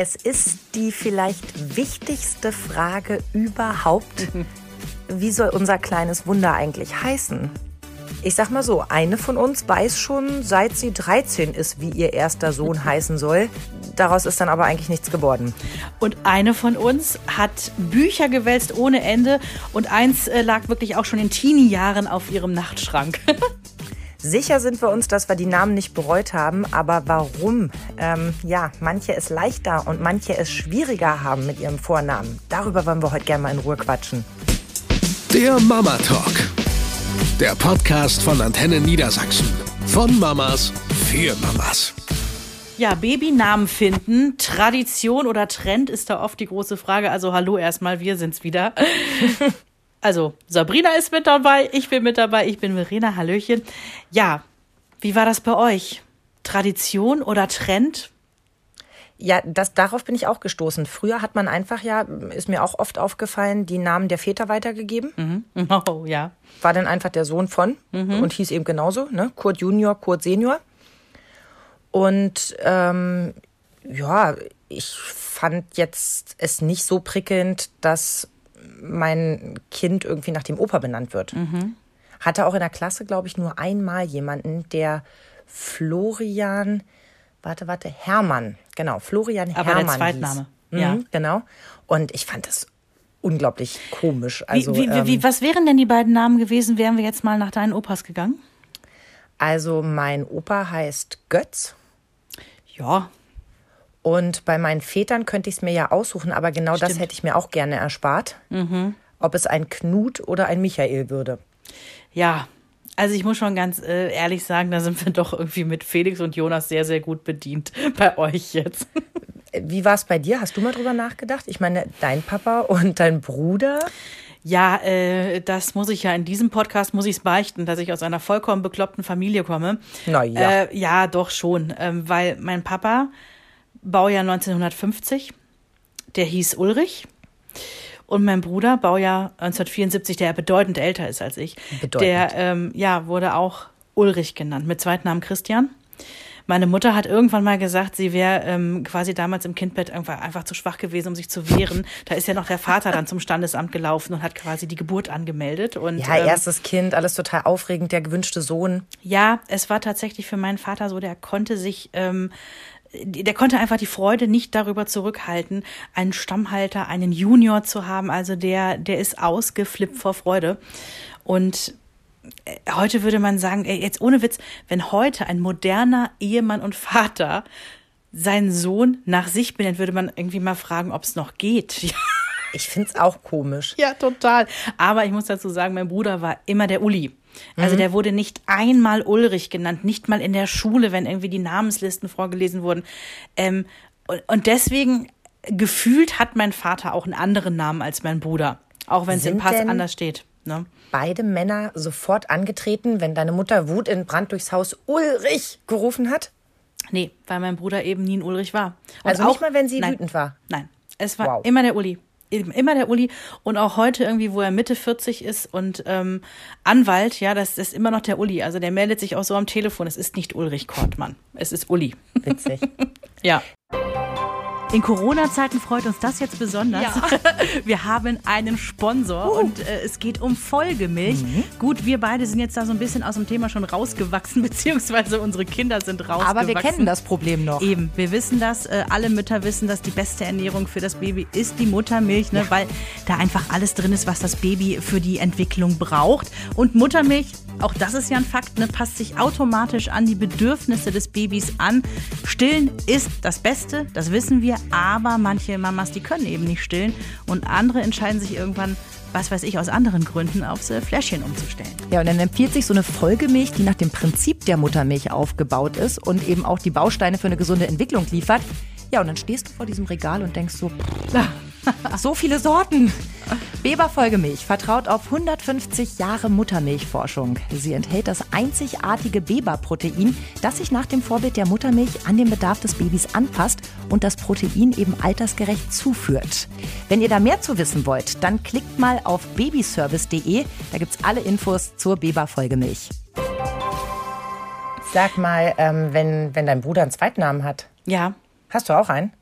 Es ist die vielleicht wichtigste Frage überhaupt. Wie soll unser kleines Wunder eigentlich heißen? Ich sag mal so, eine von uns weiß schon, seit sie 13 ist, wie ihr erster Sohn heißen soll. Daraus ist dann aber eigentlich nichts geworden. Und eine von uns hat Bücher gewälzt ohne Ende und eins äh, lag wirklich auch schon in Teenie-Jahren auf ihrem Nachtschrank. Sicher sind wir uns, dass wir die Namen nicht bereut haben, aber warum? Ähm, ja, manche es leichter und manche es schwieriger haben mit ihrem Vornamen. Darüber wollen wir heute gerne mal in Ruhe quatschen. Der Mama Talk. Der Podcast von Antenne Niedersachsen. Von Mamas für Mamas. Ja, Babynamen finden, Tradition oder Trend ist da oft die große Frage. Also hallo erstmal, wir sind's wieder. Also, Sabrina ist mit dabei, ich bin mit dabei, ich bin Verena, Hallöchen. Ja, wie war das bei euch? Tradition oder Trend? Ja, das, darauf bin ich auch gestoßen. Früher hat man einfach ja, ist mir auch oft aufgefallen, die Namen der Väter weitergegeben. Mhm. Oh, ja. War dann einfach der Sohn von mhm. und hieß eben genauso, ne? Kurt Junior, Kurt Senior. Und ähm, ja, ich fand jetzt es nicht so prickelnd, dass mein Kind irgendwie nach dem Opa benannt wird. Mhm. Hatte auch in der Klasse, glaube ich, nur einmal jemanden, der Florian, warte, warte, Hermann, genau, Florian Aber Hermann. Aber der Zweitname. Hieß. Ja. Mhm, genau. Und ich fand das unglaublich komisch. Also, wie, wie, wie, ähm, was wären denn die beiden Namen gewesen, wären wir jetzt mal nach deinen Opas gegangen? Also mein Opa heißt Götz. Ja, und bei meinen Vätern könnte ich es mir ja aussuchen, aber genau Stimmt. das hätte ich mir auch gerne erspart. Mhm. Ob es ein Knut oder ein Michael würde. Ja, also ich muss schon ganz äh, ehrlich sagen, da sind wir doch irgendwie mit Felix und Jonas sehr, sehr gut bedient bei euch jetzt. Wie war es bei dir? Hast du mal drüber nachgedacht? Ich meine, dein Papa und dein Bruder. Ja, äh, das muss ich ja in diesem Podcast muss ich es beichten, dass ich aus einer vollkommen bekloppten Familie komme. Na ja. Äh, ja, doch schon, ähm, weil mein Papa Baujahr 1950, der hieß Ulrich. Und mein Bruder, Baujahr 1974, der bedeutend älter ist als ich, bedeutend. der ähm, ja, wurde auch Ulrich genannt, mit Zweitnamen Christian. Meine Mutter hat irgendwann mal gesagt, sie wäre ähm, quasi damals im Kindbett einfach, einfach zu schwach gewesen, um sich zu wehren. Da ist ja noch der Vater dann zum Standesamt gelaufen und hat quasi die Geburt angemeldet. Und, ja, ähm, erstes Kind, alles total aufregend, der gewünschte Sohn. Ja, es war tatsächlich für meinen Vater so, der konnte sich ähm, der konnte einfach die Freude nicht darüber zurückhalten, einen Stammhalter, einen Junior zu haben. Also der, der ist ausgeflippt vor Freude. Und äh, heute würde man sagen, ey, jetzt ohne Witz, wenn heute ein moderner Ehemann und Vater seinen Sohn nach sich benennt, würde man irgendwie mal fragen, ob es noch geht. Ich finde es auch komisch. Ja, total. Aber ich muss dazu sagen, mein Bruder war immer der Uli. Also mhm. der wurde nicht einmal Ulrich genannt, nicht mal in der Schule, wenn irgendwie die Namenslisten vorgelesen wurden. Ähm, und, und deswegen gefühlt hat mein Vater auch einen anderen Namen als mein Bruder, auch wenn es im Pass anders steht. Ne? Beide Männer sofort angetreten, wenn deine Mutter Wut in Brand durchs Haus Ulrich gerufen hat? Nee, weil mein Bruder eben nie ein Ulrich war. Und also auch, nicht mal, wenn sie nein, wütend war? Nein, es war wow. immer der Uli immer der Uli und auch heute irgendwie, wo er Mitte 40 ist und ähm, Anwalt, ja, das ist immer noch der Uli. Also der meldet sich auch so am Telefon. Es ist nicht Ulrich Kortmann, es ist Uli. Witzig. ja. In Corona-Zeiten freut uns das jetzt besonders. Ja. Wir haben einen Sponsor uh. und äh, es geht um Folgemilch. Mhm. Gut, wir beide sind jetzt da so ein bisschen aus dem Thema schon rausgewachsen, beziehungsweise unsere Kinder sind rausgewachsen. Aber wir kennen das Problem noch. Eben, wir wissen das. Äh, alle Mütter wissen, dass die beste Ernährung für das Baby ist die Muttermilch, ne? Ja. weil da einfach alles drin ist, was das Baby für die Entwicklung braucht. Und Muttermilch auch das ist ja ein Fakt, ne, passt sich automatisch an die Bedürfnisse des Babys an. Stillen ist das Beste, das wissen wir, aber manche Mamas, die können eben nicht stillen und andere entscheiden sich irgendwann, was weiß ich, aus anderen Gründen aufs äh, Fläschchen umzustellen. Ja, und dann empfiehlt sich so eine Folgemilch, die nach dem Prinzip der Muttermilch aufgebaut ist und eben auch die Bausteine für eine gesunde Entwicklung liefert. Ja, und dann stehst du vor diesem Regal und denkst so, so viele Sorten. Weber Folgemilch vertraut auf 150 Jahre Muttermilchforschung. Sie enthält das einzigartige Weber-Protein, das sich nach dem Vorbild der Muttermilch an den Bedarf des Babys anpasst und das Protein eben altersgerecht zuführt. Wenn ihr da mehr zu wissen wollt, dann klickt mal auf babyservice.de. Da gibt es alle Infos zur Weber Folgemilch. Sag mal, ähm, wenn, wenn dein Bruder einen Zweitnamen hat. Ja. Hast du auch einen?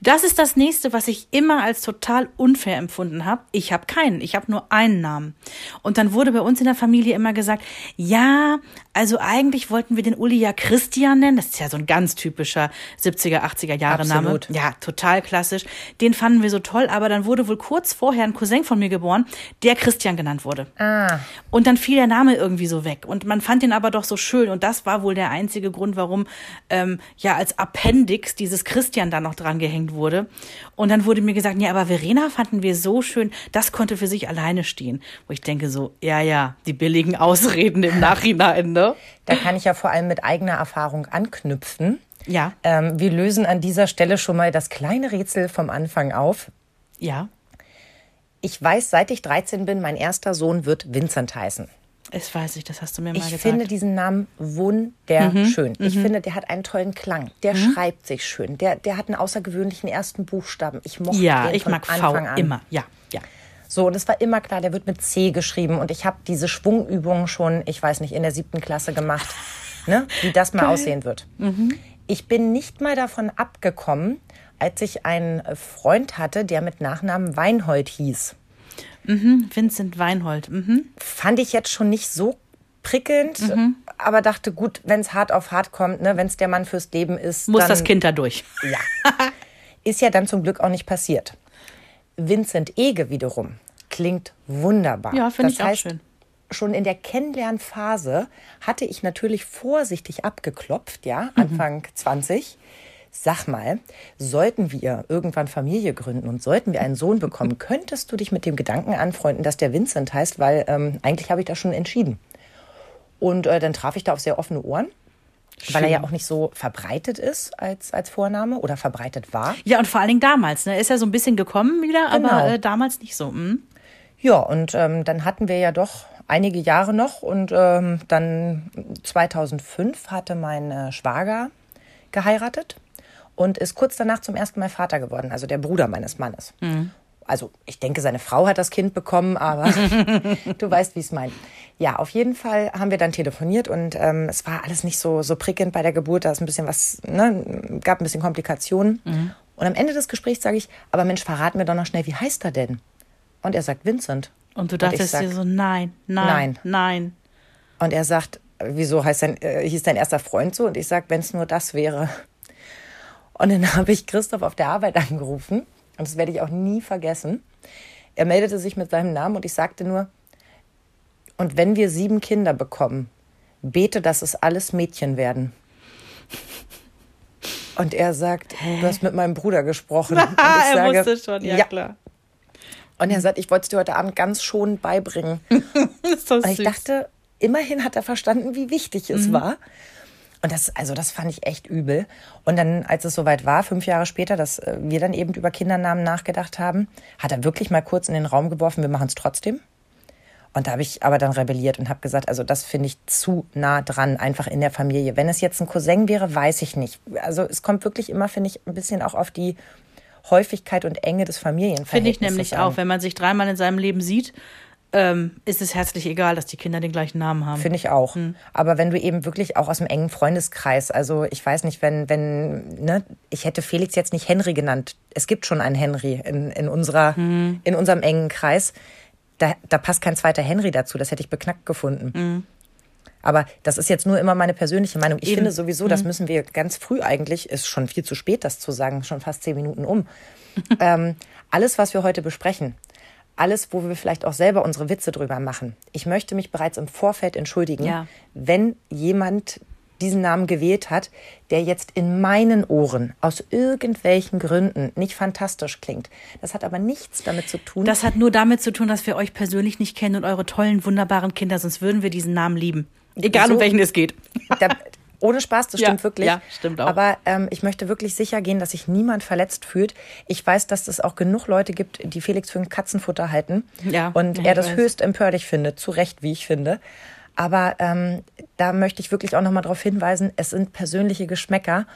Das ist das nächste, was ich immer als total unfair empfunden habe. Ich habe keinen, ich habe nur einen Namen. Und dann wurde bei uns in der Familie immer gesagt, ja, also eigentlich wollten wir den Uli ja Christian nennen. Das ist ja so ein ganz typischer 70er, 80er Jahre Name. Absolut. Ja, total klassisch. Den fanden wir so toll, aber dann wurde wohl kurz vorher ein Cousin von mir geboren, der Christian genannt wurde. Ah. Und dann fiel der Name irgendwie so weg. Und man fand ihn aber doch so schön. Und das war wohl der einzige Grund, warum ähm, ja als Appendix dieses Christian da noch dran gehängt wurde. Und dann wurde mir gesagt, ja, aber Verena fanden wir so schön, das konnte für sich alleine stehen. Wo ich denke so, ja, ja, die billigen Ausreden im Nachhinein, ne? Da kann ich ja vor allem mit eigener Erfahrung anknüpfen. Ja, Ähm, wir lösen an dieser Stelle schon mal das kleine Rätsel vom Anfang auf. ja. Ich weiß, seit ich 13 bin, mein erster Sohn wird Vincent heißen. Es weiß ich, das hast du mir mal Ich gesagt. finde diesen Namen wunderschön. Ich finde, der hat einen tollen Klang. Der schreibt sich schön. Der, der hat einen außergewöhnlichen ersten Buchstaben. Ich mochte ja, den ich von mag V Anfang an. immer. Ja, ja. So, und es war immer klar, der wird mit C geschrieben. Und ich habe diese Schwungübungen schon, ich weiß nicht, in der siebten Klasse gemacht, ne? wie das mal aussehen wird. Ich bin nicht mal davon abgekommen, als ich einen Freund hatte, der mit Nachnamen Weinhold hieß. Vincent Weinhold. Mhm. Fand ich jetzt schon nicht so prickelnd, aber dachte, gut, wenn es hart auf hart kommt, ne, wenn es der Mann fürs Leben ist, Muss dann, das Kind da durch. Ja. Ist ja dann zum Glück auch nicht passiert. Vincent Ege wiederum klingt wunderbar. Ja, finde ich auch heißt, schön. Schon in der Kennenlernphase hatte ich natürlich vorsichtig abgeklopft, ja, Anfang 20. Sag mal, sollten wir irgendwann Familie gründen und sollten wir einen Sohn bekommen, könntest du dich mit dem Gedanken anfreunden, dass der Vincent heißt, weil ähm, eigentlich habe ich das schon entschieden. Und äh, dann traf ich da auf sehr offene Ohren, weil er ja auch nicht so verbreitet ist als, als Vorname oder verbreitet war. Ja, und vor allen Dingen damals. Ne? Ist ja so ein bisschen gekommen wieder, Genau. aber äh, damals nicht so. Mhm. Ja, und ähm, dann hatten wir ja doch einige Jahre noch und ähm, dann 2005 hatte mein äh, Schwager geheiratet und ist kurz danach zum ersten Mal Vater geworden, also der Bruder meines Mannes. Also ich denke, seine Frau hat das Kind bekommen, aber du weißt, wie ich es meine. Ja, auf jeden Fall haben wir dann telefoniert und ähm, es war alles nicht so, so prickelnd bei der Geburt. Da ist ein bisschen was, ne, gab ein bisschen Komplikationen. Und am Ende des Gesprächs sage ich, aber Mensch, verrat mir doch noch schnell, wie heißt er denn? Und er sagt Vincent. Und du dachtest sag, dir so, nein, nein, Nein. nein. Und er sagt, wieso heißt dein, äh, hieß dein erster Freund so? Und ich sag, wenn es nur das wäre. Und dann habe ich Christoph auf der Arbeit angerufen. Und das werde ich auch nie vergessen. Er meldete sich mit seinem Namen und ich sagte nur, und wenn wir sieben Kinder bekommen, bete, dass es alles Mädchen werden. Und er sagt, du hast mit meinem Bruder gesprochen. Und ich er sage, wusste schon, ja, klar. Und er sagt, ich wollte es dir heute Abend ganz schonend beibringen. Und ich süß. dachte, immerhin hat er verstanden, wie wichtig es war. Und das, also das fand ich echt übel. Und dann, als es soweit war, fünf Jahre später, dass äh, wir dann eben über Kindernamen nachgedacht haben, hat er wirklich mal kurz in den Raum geworfen, wir machen es trotzdem. Und da habe ich aber dann rebelliert und habe gesagt, also das finde ich zu nah dran, einfach in der Familie. Wenn es jetzt ein Cousin wäre, weiß ich nicht. Also es kommt wirklich immer, finde ich, ein bisschen auch auf die Häufigkeit und Enge des Familienverhältnisses Finde ich nämlich an. auch. Wenn man sich dreimal in seinem Leben sieht, ähm, ist es herzlich egal, dass die Kinder den gleichen Namen haben. Finde ich auch. Aber wenn du eben wirklich auch aus dem engen Freundeskreis, also ich weiß nicht, wenn, wenn, ne, ich hätte Felix jetzt nicht Henry genannt. Es gibt schon einen Henry in, in unserer, in unserem engen Kreis. Da, da passt kein zweiter Henry dazu. Das hätte ich beknackt gefunden. Aber das ist jetzt nur immer meine persönliche Meinung. Ich Eben. finde sowieso, das müssen wir ganz früh eigentlich, ist schon viel zu spät, das zu sagen, schon fast zehn Minuten um. ähm, alles, was wir heute besprechen, alles, wo wir vielleicht auch selber unsere Witze drüber machen. Ich möchte mich bereits im Vorfeld entschuldigen, Ja. wenn jemand diesen Namen gewählt hat, der jetzt in meinen Ohren aus irgendwelchen Gründen nicht fantastisch klingt. Das hat aber nichts damit zu tun. Das hat nur damit zu tun, dass wir euch persönlich nicht kennen und eure tollen, wunderbaren Kinder, sonst würden wir diesen Namen lieben. Egal, So- um welchen es geht. Da, ohne Spaß, das Ja, stimmt wirklich. ja, stimmt auch. Aber ähm, ich möchte wirklich sicher gehen, dass sich niemand verletzt fühlt. Ich weiß, dass es auch genug Leute gibt, die Felix für ein Katzenfutter halten. Ja, Und ja, er das weiß. höchst empörlich findet. Zu Recht, wie ich finde. Aber ähm, da möchte ich wirklich auch nochmal darauf hinweisen, es sind persönliche Geschmäcker.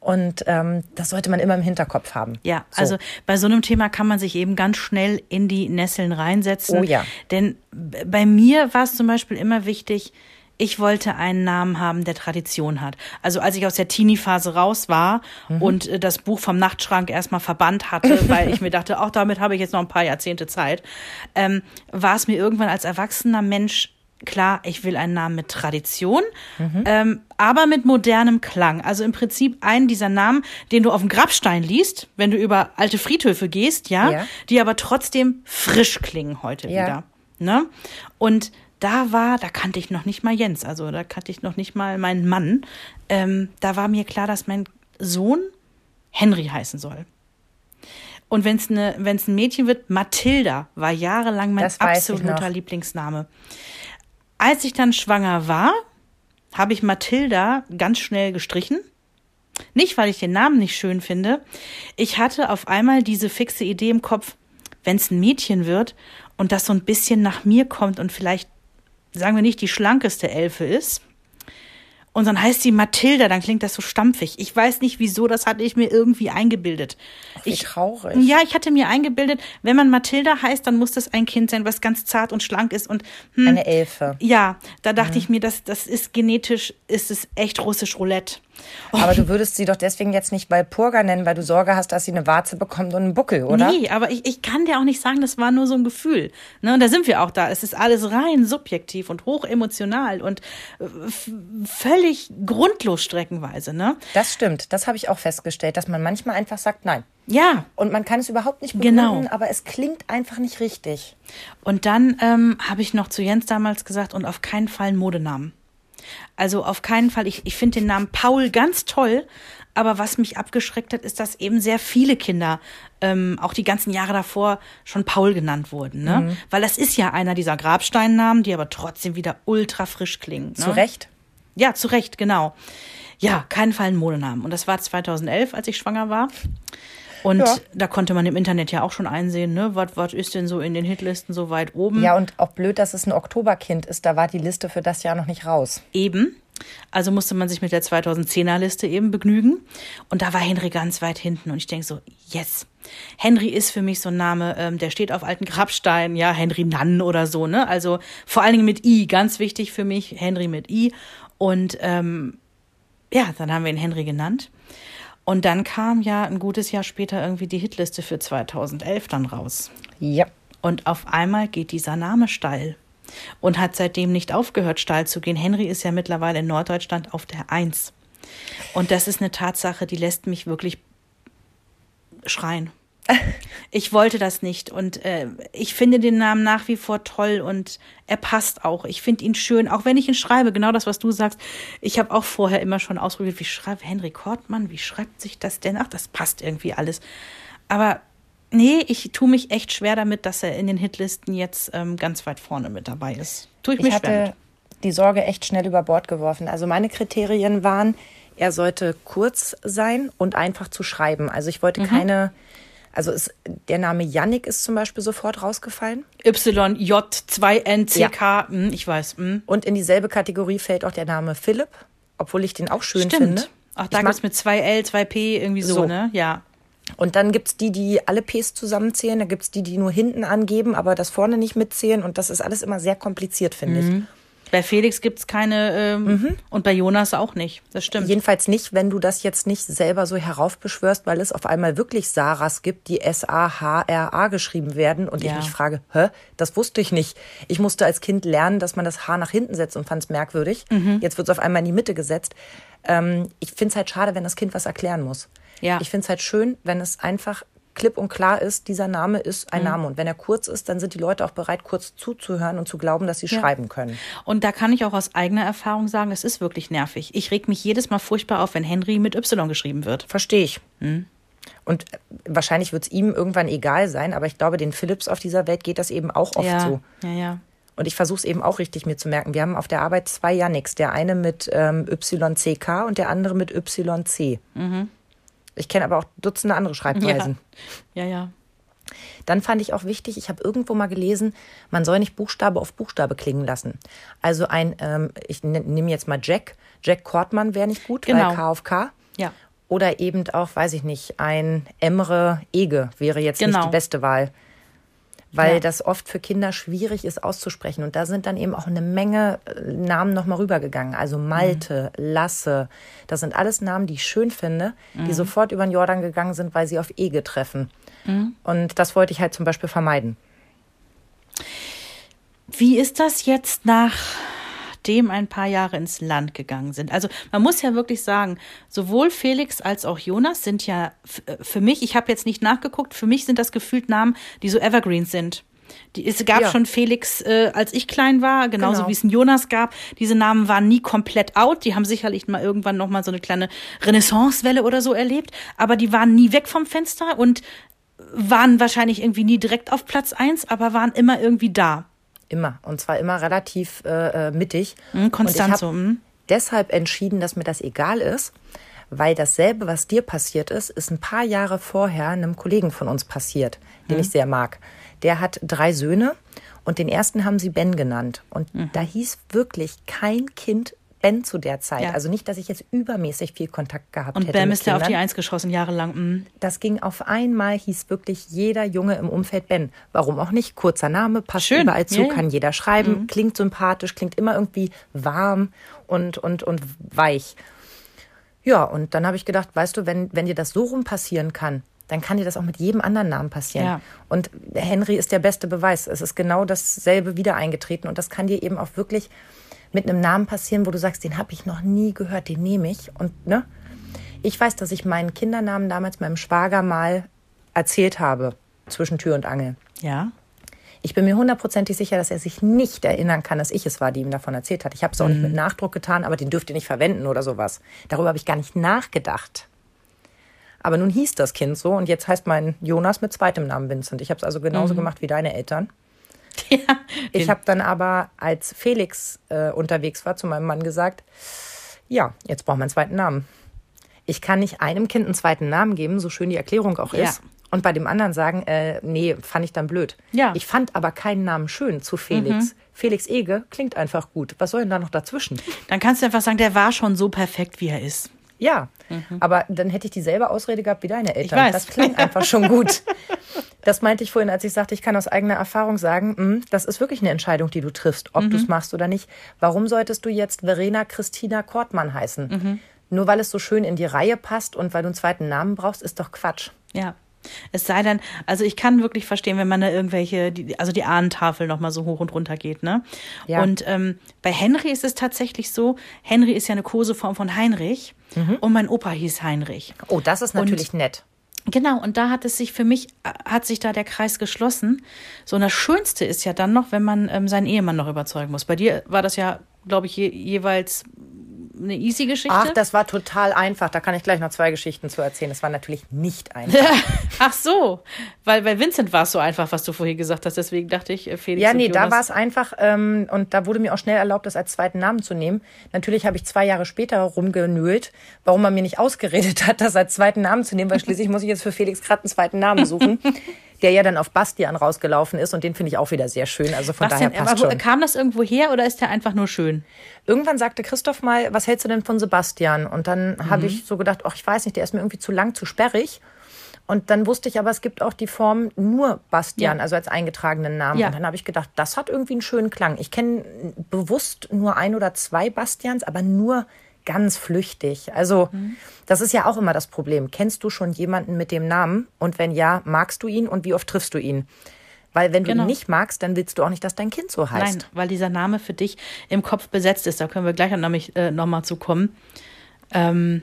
Und ähm, das sollte man immer im Hinterkopf haben. Ja, So. also bei so einem Thema kann man sich eben ganz schnell in die Nesseln reinsetzen. Oh ja. Denn bei mir war es zum Beispiel immer wichtig, ich wollte einen Namen haben, der Tradition hat. Also als ich aus der Teenie-Phase raus war Mhm. und äh, das Buch vom Nachtschrank erstmal verbannt hatte, weil ich mir dachte, auch damit habe ich jetzt noch ein paar Jahrzehnte Zeit, ähm, war es mir irgendwann als erwachsener Mensch klar, ich will einen Namen mit Tradition, Mhm. ähm, aber mit modernem Klang. Also im Prinzip einen dieser Namen, den du auf dem Grabstein liest, wenn du über alte Friedhöfe gehst, ja, Ja. die aber trotzdem frisch klingen heute Ja. wieder. Ne? Und da war, da kannte ich noch nicht mal Jens, also da kannte ich noch nicht mal meinen Mann. Ähm, da war mir klar, dass mein Sohn Henry heißen soll. Und wenn es ne, wenn's ein Mädchen wird, Mathilda war jahrelang mein absoluter. Lieblingsname. Als ich dann schwanger war, habe ich Mathilda ganz schnell gestrichen. Nicht, weil ich den Namen nicht schön finde. Ich hatte auf einmal diese fixe Idee im Kopf, wenn es ein Mädchen wird und das so ein bisschen nach mir kommt und vielleicht, sagen wir nicht, die schlankeste Elfe ist. Und dann heißt sie Mathilda, dann klingt das so stampfig. Ich weiß nicht wieso, das hatte ich mir irgendwie eingebildet. Wie ich, traurig. ja, ich hatte mir eingebildet, wenn man Mathilda heißt, dann muss das ein Kind sein, was ganz zart und schlank ist und hm, Eine Elfe. ja, da dachte ich mir, das, das ist genetisch, ist es echt russisch Roulette. Aber du würdest sie doch deswegen jetzt nicht Walpurga nennen, weil du Sorge hast, dass sie eine Warze bekommt und einen Buckel, oder? Nee, aber ich, ich kann dir auch nicht sagen, das war nur so ein Gefühl. Ne? Und da sind wir auch da. Es ist alles rein subjektiv und hoch emotional und äh, völlig grundlos streckenweise. Ne? Das stimmt. Das habe ich auch festgestellt, dass man manchmal einfach sagt nein. Ja, Und man kann es überhaupt nicht begründen, Genau. aber es klingt einfach nicht richtig. Und dann ähm, habe ich noch zu Jens damals gesagt, und auf keinen Fall einen Modenamen. Also auf keinen Fall, ich, ich finde den Namen Paul ganz toll, aber was mich abgeschreckt hat, ist, dass eben sehr viele Kinder, ähm, auch die ganzen Jahre davor, schon Paul genannt wurden. Ne? Weil das ist ja einer dieser Grabsteinnamen, die aber trotzdem wieder ultra frisch klingen. Ne? Zu Recht. Ja, zu Recht, genau. Ja, keinen Fall einen Modenamen. Und das war 2011, als ich schwanger war. Und Ja. da konnte man im Internet ja auch schon einsehen, ne, was ist denn so in den Hitlisten so weit oben. Ja, und auch blöd, dass es ein Oktoberkind ist. Da war die Liste für das Jahr noch nicht raus. Eben. Also musste man sich mit der 2010er Liste eben begnügen. Und da war Henry ganz weit hinten. Und ich denke so, yes. Henry ist für mich so ein Name, ähm, der steht auf alten Grabsteinen, ja, Henry Nann oder so, ne? Also vor allen Dingen mit I, ganz wichtig für mich, Henry mit I. Und ähm, ja, dann haben wir ihn Henry genannt. Und dann kam ja ein gutes Jahr später irgendwie die Hitliste für 2011 dann raus. Ja. Und auf einmal geht dieser Name steil und hat seitdem nicht aufgehört, steil zu gehen. Henry ist ja mittlerweile in Norddeutschland auf der Eins. Und das ist eine Tatsache, die lässt mich wirklich schreien. Ich wollte das nicht und äh, ich finde den Namen nach wie vor toll und er passt auch. Ich finde ihn schön, auch wenn ich ihn schreibe, genau das, was du sagst. Ich habe auch vorher immer schon ausprobiert, wie schreibt Henry Kortmann, wie schreibt sich das denn? Ach, das passt irgendwie alles. Aber nee, ich tue mich echt schwer damit, dass er in den Hitlisten jetzt ähm, ganz weit vorne mit dabei ist. Tue ich, Ich mich schwer hatte mit. die Sorge echt schnell über Bord geworfen. Also meine Kriterien waren, er sollte kurz sein und einfach zu schreiben. Also ich Mhm. wollte keine, also es, der Name Yannick ist zum Beispiel sofort rausgefallen. YJ2NCK, hm, ich weiß. Hm. Und in dieselbe Kategorie fällt auch der Name Philipp, obwohl ich den auch schön Stimmt. finde. Ach, da mag- gibt's mit 2L, 2P, irgendwie so, So. ne? Ja. Und dann gibt's die, die alle Ps zusammenzählen. Da gibt's die, die nur hinten angeben, aber das vorne nicht mitzählen. Und das ist alles immer sehr kompliziert, finde Mhm. ich. Bei Felix gibt's keine ähm, und bei Jonas auch nicht. Das stimmt. Jedenfalls nicht, wenn du das jetzt nicht selber so heraufbeschwörst, weil es auf einmal wirklich Sarahs gibt, die S-A-H-R-A geschrieben werden. Und ich Ja. mich frage, hä, das wusste ich nicht. Ich musste als Kind lernen, dass man das H nach hinten setzt und fand es merkwürdig. Mhm. Jetzt wird es auf einmal in die Mitte gesetzt. Ähm, ich finde es halt schade, wenn das Kind was erklären muss. Ja. Ich finde es halt schön, wenn es einfach klipp und klar ist, dieser Name ist Mhm. ein Name. Und wenn er kurz ist, dann sind die Leute auch bereit, kurz zuzuhören und zu glauben, dass sie schreiben können. Und da kann ich auch aus eigener Erfahrung sagen, es ist wirklich nervig. Ich reg mich jedes Mal furchtbar auf, wenn Henry mit Y geschrieben wird. Verstehe ich. Und äh, wahrscheinlich wird es ihm irgendwann egal sein, aber ich glaube, den Philips auf dieser Welt geht das eben auch oft ja, so. ja, ja. Und ich versuche es eben auch richtig mir zu merken. Wir haben auf der Arbeit zwei Yannicks. Der eine mit ähm, YCK und der andere mit YC. Ich kenne aber auch Dutzende andere Schreibweisen. Ja, ja. Dann fand ich auch wichtig, ich habe irgendwo mal gelesen, man soll nicht Buchstabe auf Buchstabe klingen lassen. Also ein, ähm, ich ne- nehme jetzt mal Jack. Jack Kortmann wäre nicht gut, Genau. weil K auf K. Ja. Oder eben auch, weiß ich nicht, ein Emre Ege wäre jetzt Genau. nicht die beste Wahl. Weil Ja. das oft für Kinder schwierig ist auszusprechen. Und da sind dann eben auch eine Menge äh, Namen nochmal rübergegangen. Also Malte, Lasse, das sind alles Namen, die ich schön finde, die sofort über den Jordan gegangen sind, weil sie auf Ege treffen. Und das wollte ich halt zum Beispiel vermeiden. Wie ist das jetzt nachdem ein paar Jahre ins Land gegangen sind? Also man muss ja wirklich sagen, sowohl Felix als auch Jonas sind ja äh, für mich, ich habe jetzt nicht nachgeguckt, für mich sind das gefühlt Namen, die so Evergreens sind. Die, es gab Ja. schon Felix, äh, als ich klein war, genauso Genau. wie es einen Jonas gab. Diese Namen waren nie komplett out. Die haben sicherlich mal irgendwann noch mal so eine kleine Renaissancewelle oder so erlebt, aber die waren nie weg vom Fenster und waren wahrscheinlich irgendwie nie direkt auf Platz eins, aber waren immer irgendwie da. Immer. Und zwar immer relativ äh, äh, mittig. Mhm, konstant Und ich so, mhm. deshalb entschieden, dass mir das egal ist, weil dasselbe, was dir passiert ist, ist ein paar Jahre vorher einem Kollegen von uns passiert, den ich sehr mag. Der hat drei Söhne und den ersten haben sie Ben genannt. Und da hieß wirklich kein Kind Ben zu der Zeit. Ja. Also nicht, dass ich jetzt übermäßig viel Kontakt gehabt Und hätte. Bam mit ist ja auf die. Eins geschossen, jahrelang. Mm. Das ging auf einmal, hieß wirklich jeder Junge im Umfeld Ben. Warum auch nicht? Kurzer Name, passt Schön. überall zu, ja. kann jeder schreiben, klingt sympathisch, klingt immer irgendwie warm und, und, und weich. Ja, und dann habe ich gedacht, weißt du, wenn, wenn dir das so rum passieren kann, dann kann dir das auch mit jedem anderen Namen passieren. Ja. Und Henry ist der beste Beweis. Es ist genau dasselbe wieder eingetreten und das kann dir eben auch wirklich mit einem Namen passieren, wo du sagst, den habe ich noch nie gehört, den nehme ich. Und ne, ich weiß, dass ich meinen Kindernamen damals meinem Schwager mal erzählt habe, zwischen Tür und Angel. Ja. Ich bin mir hundertprozentig sicher, dass er sich nicht erinnern kann, dass ich es war, die ihm davon erzählt hat. Ich habe es auch nicht mit Nachdruck getan, aber den dürft ihr nicht verwenden oder sowas. Darüber habe ich gar nicht nachgedacht. Aber nun hieß das Kind so und jetzt heißt mein Jonas mit zweitem Namen Vincent. Ich habe es also genauso gemacht wie deine Eltern. ja. Ich habe dann aber, als Felix äh, unterwegs war, zu meinem Mann gesagt, ja, jetzt braucht man einen zweiten Namen. Ich kann nicht einem Kind einen zweiten Namen geben, so schön die Erklärung auch Ja. ist. Und bei dem anderen sagen, äh, nee, fand ich dann blöd. Ja. Ich fand aber keinen Namen schön zu Felix. Felix Ege klingt einfach gut. Was soll denn da noch dazwischen? Dann kannst du einfach sagen, der war schon so perfekt, wie er ist. Ja, aber dann hätte ich dieselbe Ausrede gehabt wie deine Eltern. weiß. Das klang einfach schon gut. Das meinte ich vorhin, als ich sagte, ich kann aus eigener Erfahrung sagen, mh, das ist wirklich eine Entscheidung, die du triffst, ob du es machst oder nicht. Warum solltest du jetzt Verena Christina Kortmann heißen? Nur weil es so schön in die Reihe passt und weil du einen zweiten Namen brauchst, ist doch Quatsch. Ja. Es sei denn, also ich kann wirklich verstehen, wenn man da irgendwelche, die, also die Ahnentafel nochmal so hoch und runter geht, ne? Ja. Und ähm, bei Henry ist es tatsächlich so, Henry ist ja eine Koseform von Heinrich und mein Opa hieß Heinrich. Oh, das ist natürlich nett. Genau, und da hat es sich für mich, äh, hat sich da der Kreis geschlossen. So, und das Schönste ist ja dann noch, wenn man ähm, seinen Ehemann noch überzeugen muss. Bei dir war das ja, glaube ich, je, jeweils eine easy Geschichte. Ach, das war total einfach. Da kann ich gleich noch zwei Geschichten zu erzählen. Das war natürlich nicht einfach. Ach so, weil bei Vincent war es so einfach, was du vorhin gesagt hast. Deswegen dachte ich, äh, Felix Ja, nee, da Jonas- war es einfach ähm, und da wurde mir auch schnell erlaubt, das als zweiten Namen zu nehmen. Natürlich habe ich zwei Jahre später rumgenölt, warum man mir nicht ausgeredet hat, das als zweiten Namen zu nehmen, weil schließlich muss ich jetzt für Felix gerade einen zweiten Namen suchen, der ja dann auf Bastian rausgelaufen ist und den finde ich auch wieder sehr schön. Also von Was daher passt aber schon. kam das irgendwo her oder ist der einfach nur schön? Irgendwann sagte Christoph mal, was hältst du denn von Sebastian? Und dann Mhm. habe ich so gedacht, ach, ich weiß nicht, der ist mir irgendwie zu lang, zu sperrig. Und dann wusste ich aber, es gibt auch die Form nur Bastian, Ja. also als eingetragenen Namen. Ja. Und dann habe ich gedacht, das hat irgendwie einen schönen Klang. Ich kenne bewusst nur ein oder zwei Bastians, aber nur ganz flüchtig. Also Mhm. das ist ja auch immer das Problem. Kennst du schon jemanden mit dem Namen? Und wenn ja, magst du ihn und wie oft triffst du ihn? Weil wenn du Genau. ihn nicht magst, dann willst du auch nicht, dass dein Kind so heißt. Nein, weil dieser Name für dich im Kopf besetzt ist. Da können wir gleich nämlich äh, nochmal zu kommen. Ähm,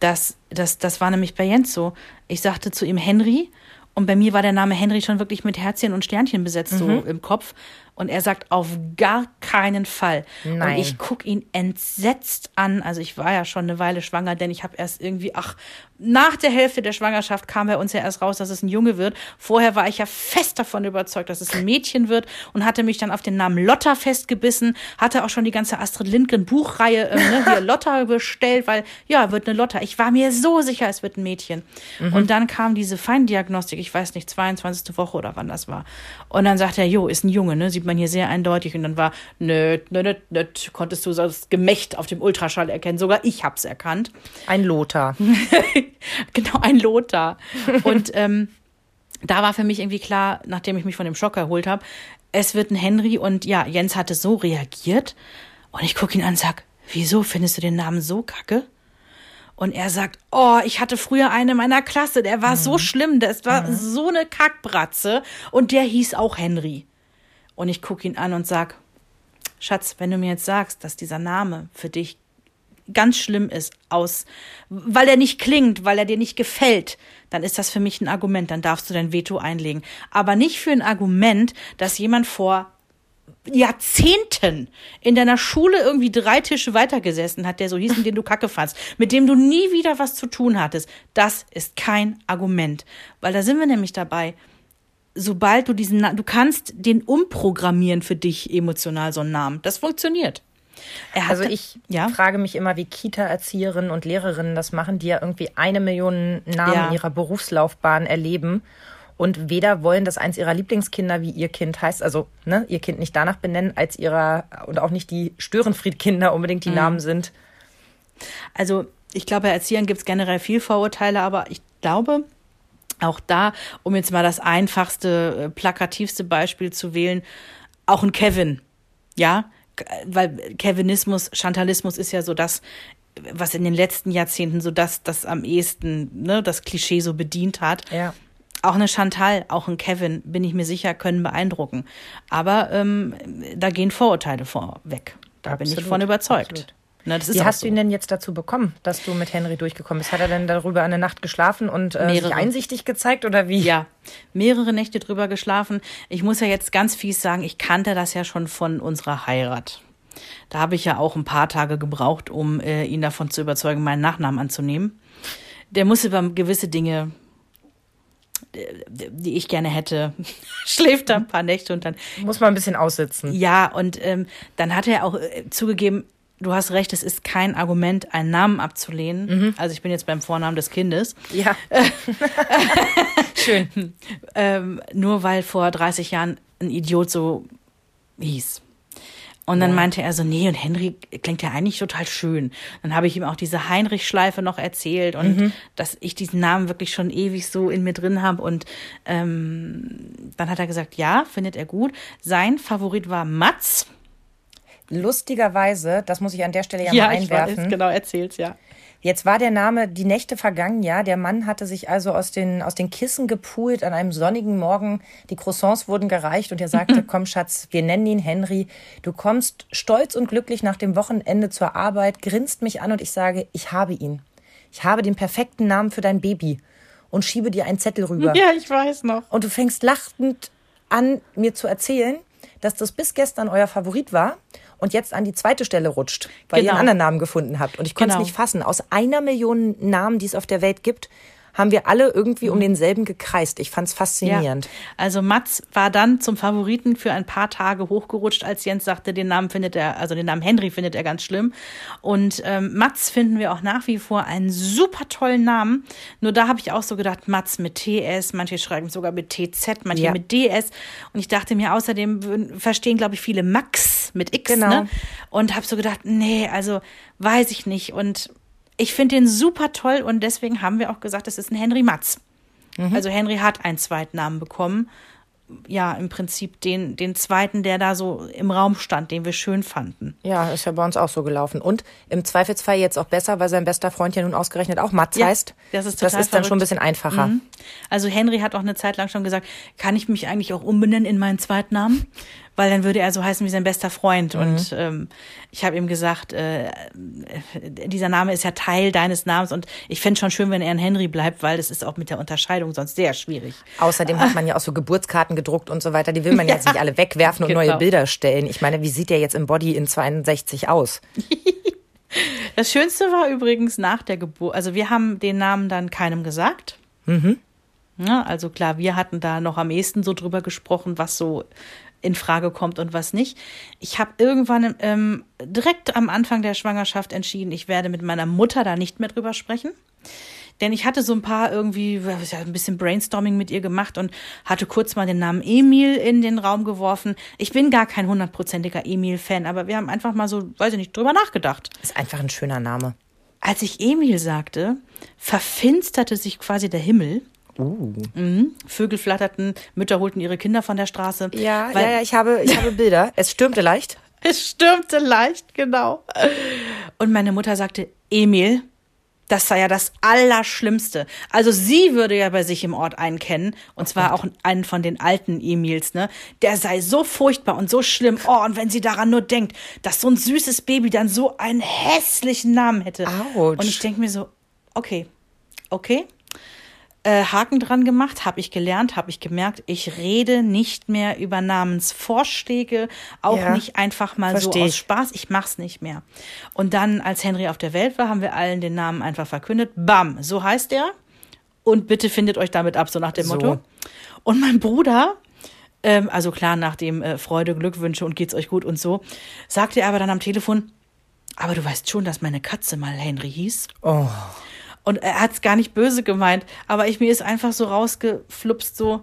das, das, das war nämlich bei Jens so. Ich sagte zu ihm Henry und bei mir war der Name Henry schon wirklich mit Herzchen und Sternchen besetzt, so im Kopf. Und er sagt auf gar keinen Fall. Und Nein. ich guck ihn entsetzt an. Also ich war ja schon eine Weile schwanger, denn ich habe erst irgendwie, ach, nach der Hälfte der Schwangerschaft kam bei uns ja erst raus, dass es ein Junge wird. Vorher war ich ja fest davon überzeugt, dass es ein Mädchen wird und hatte mich dann auf den Namen Lotta festgebissen, hatte auch schon die ganze Astrid Lindgren Buchreihe äh, ne, hier Lotta bestellt, weil ja, wird eine Lotta. Ich war mir so sicher, es wird ein Mädchen. Und dann kam diese Feindiagnostik, ich weiß nicht, 22. Woche oder wann das war. Und dann sagt er, jo, ist ein Junge, ne, sieht man hier sehr eindeutig. Und dann war, nö, nö, nö, nö, konntest du das Gemächt auf dem Ultraschall erkennen. Sogar ich hab's erkannt. Ein Lothar. genau, ein Lothar. Und ähm, da war für mich irgendwie klar, nachdem ich mich von dem Schock erholt habe, es wird ein Henry und ja, Jens hatte so reagiert und ich gucke ihn an und sag, wieso findest du den Namen so kacke? Und er sagt, oh, ich hatte früher einen in meiner Klasse, der war mhm. so schlimm, das war mhm. so eine Kackbratze und der hieß auch Henry. Und ich gucke ihn an und sag, Schatz, wenn du mir jetzt sagst, dass dieser Name für dich ganz schlimm ist, aus, weil er nicht klingt, weil er dir nicht gefällt, dann ist das für mich ein Argument, dann darfst du dein Veto einlegen. Aber nicht für ein Argument, dass jemand vor Jahrzehnten in deiner Schule irgendwie drei Tische weitergesessen hat, der so hieß, den du kacke fandst, mit dem du nie wieder was zu tun hattest. Das ist kein Argument. Weil da sind wir nämlich dabei. Sobald du diesen, du kannst den umprogrammieren für dich emotional, so einen Namen. Das funktioniert also ich ja? frage mich immer, wie Kita-Erzieherinnen und Lehrerinnen das machen, die ja irgendwie eine Million Namen ja. in ihrer Berufslaufbahn erleben und weder wollen, dass eins ihrer Lieblingskinder wie ihr Kind heißt, also ne, ihr Kind nicht danach benennen, als ihrer und auch nicht die Störenfried-Kinder unbedingt die mhm. Namen sind. Also ich glaube, bei Erziehern gibt es generell viel Vorurteile, aber ich glaube, auch da, um jetzt mal das einfachste, äh, plakativste Beispiel zu wählen, auch ein Kevin, ja, weil Kevinismus, Chantalismus ist ja so das, was in den letzten Jahrzehnten so das, das am ehesten, ne, das Klischee so bedient hat. Ja. Auch eine Chantal, auch ein Kevin, bin ich mir sicher, können beeindrucken. Aber ähm, da gehen Vorurteile vorweg. Da Absolut. bin ich von überzeugt. Absolut. Na, Wie hast so. du ihn denn jetzt dazu bekommen, dass du mit Henry durchgekommen bist? Hat er denn darüber eine Nacht geschlafen und äh, sich einsichtig gezeigt oder wie? Ja, mehrere Nächte drüber geschlafen. Ich muss ja jetzt ganz fies sagen, ich kannte das ja schon von unserer Heirat. Da habe ich ja auch ein paar Tage gebraucht, um äh, ihn davon zu überzeugen, meinen Nachnamen anzunehmen. Der muss über gewisse Dinge die ich gerne hätte, schläft da ein paar Nächte und dann. Muss man ein bisschen aussitzen. Ja, und ähm, dann hat er auch äh, zugegeben, du hast recht, es ist kein Argument, einen Namen abzulehnen. Mhm. Also ich bin jetzt beim Vornamen des Kindes. Ja. Schön. ähm, nur weil vor 30 Jahren ein Idiot so hieß. Und dann ja. meinte er so, nee, und Henry klingt ja eigentlich total schön. Dann habe ich ihm auch diese Heinrich-Schleife noch erzählt und mhm. dass ich diesen Namen wirklich schon ewig so in mir drin habe. Und ähm, dann hat er gesagt, ja, findet er gut. Sein Favorit war Matz. Lustigerweise, das muss ich an der Stelle ja, ja mal einwerfen. Ich weiß, genau, erzähl's, ja. Jetzt war der Name die Nächte vergangen, ja. Der Mann hatte sich also aus den, aus den Kissen gepult an einem sonnigen Morgen. Die Croissants wurden gereicht und er sagte, komm Schatz, wir nennen ihn Henry. Du kommst stolz und glücklich nach dem Wochenende zur Arbeit, grinst mich an und ich sage, ich habe ihn. Ich habe den perfekten Namen für dein Baby und schiebe dir einen Zettel rüber. Ja, ich weiß noch. Und du fängst lachend an, mir zu erzählen, dass das bis gestern euer Favorit war und jetzt an die zweite Stelle rutscht, weil genau. ihr einen anderen Namen gefunden habt. Und ich konnte es genau. nicht fassen. Aus einer Million Namen, die es auf der Welt gibt, haben wir alle irgendwie um mhm. denselben gekreist. Ich fand es faszinierend. Ja. Also Mats war dann zum Favoriten für ein paar Tage hochgerutscht, als Jens sagte, den Namen findet er, also den Namen Henry findet er ganz schlimm. Und ähm, Mats finden wir auch nach wie vor einen super tollen Namen. Nur da habe ich auch so gedacht, Mats mit TS, manche schreiben sogar mit TZ, manche ja. mit DS. Und ich dachte mir, außerdem verstehen, glaube ich, viele Max mit X. Genau. Ne? Und habe so gedacht, nee, also weiß ich nicht. Und ich finde den super toll und deswegen haben wir auch gesagt, es ist ein Henry Matz. Mhm. Also Henry hat einen Zweitnamen bekommen. Ja, im Prinzip den, den zweiten, der da so im Raum stand, den wir schön fanden. Ja, ist ja bei uns auch so gelaufen. Und im Zweifelsfall jetzt auch besser, weil sein bester Freund ja nun ausgerechnet auch Matz ja, heißt. Das ist, total das ist dann schon ein bisschen einfacher. Mhm. Also Henry hat auch eine Zeit lang schon gesagt, kann ich mich eigentlich auch umbenennen in meinen Zweitnamen? Weil dann würde er so heißen wie sein bester Freund. Mhm. Und ähm, ich habe ihm gesagt, äh, dieser Name ist ja Teil deines Namens und ich fände schon schön, wenn er ein Henry bleibt, weil das ist auch mit der Unterscheidung sonst sehr schwierig. Außerdem hat man ja auch so Geburtskarten gedruckt und so weiter. Die will man ja. jetzt nicht alle wegwerfen und genau. neue Bilder stellen. Ich meine, wie sieht der jetzt im Body in 62 aus? Das Schönste war übrigens nach der Geburt, also wir haben den Namen dann keinem gesagt. Mhm. Ja, also klar, wir hatten da noch am ehesten so drüber gesprochen, was so in Frage kommt und was nicht. Ich habe irgendwann ähm, direkt am Anfang der Schwangerschaft entschieden, ich werde mit meiner Mutter da nicht mehr drüber sprechen. Denn ich hatte so ein paar irgendwie, ja, ein bisschen Brainstorming mit ihr gemacht und hatte kurz mal den Namen Emil in den Raum geworfen. Ich bin gar kein hundertprozentiger Emil-Fan, aber wir haben einfach mal so, weiß ich nicht, drüber nachgedacht. Ist einfach ein schöner Name. Als ich Emil sagte, verfinsterte sich quasi der Himmel Mhm. Vögel flatterten, Mütter holten ihre Kinder von der Straße. Ja, ja, ja, ich habe, ich habe Bilder. Es stürmte leicht. Es stürmte leicht, genau. Und meine Mutter sagte, Emil, das sei ja das Allerschlimmste. Also sie würde ja bei sich im Ort einen kennen, und zwar auch einen von den alten Emils, ne? Der sei so furchtbar und so schlimm. Oh, und wenn sie daran nur denkt, dass so ein süßes Baby dann so einen hässlichen Namen hätte. Autsch. Und ich denke mir so, okay, okay. Äh, Haken dran gemacht, habe ich gelernt, habe ich gemerkt, ich rede nicht mehr über Namensvorschläge, auch Ja, nicht einfach mal so aus. Spaß, ich mach's nicht mehr. Und dann, als Henry auf der Welt war, haben wir allen den Namen einfach verkündet. Bam, so heißt er. Und bitte findet euch damit ab, so nach dem So. Motto. Und mein Bruder, ähm, also klar, nach dem äh, Freude, Glückwünsche und geht's euch gut und so, sagte er aber dann am Telefon, aber du weißt schon, dass meine Katze mal Henry hieß. Oh. Und er hat's gar nicht böse gemeint, aber ich mir ist einfach so rausgeflupst, so,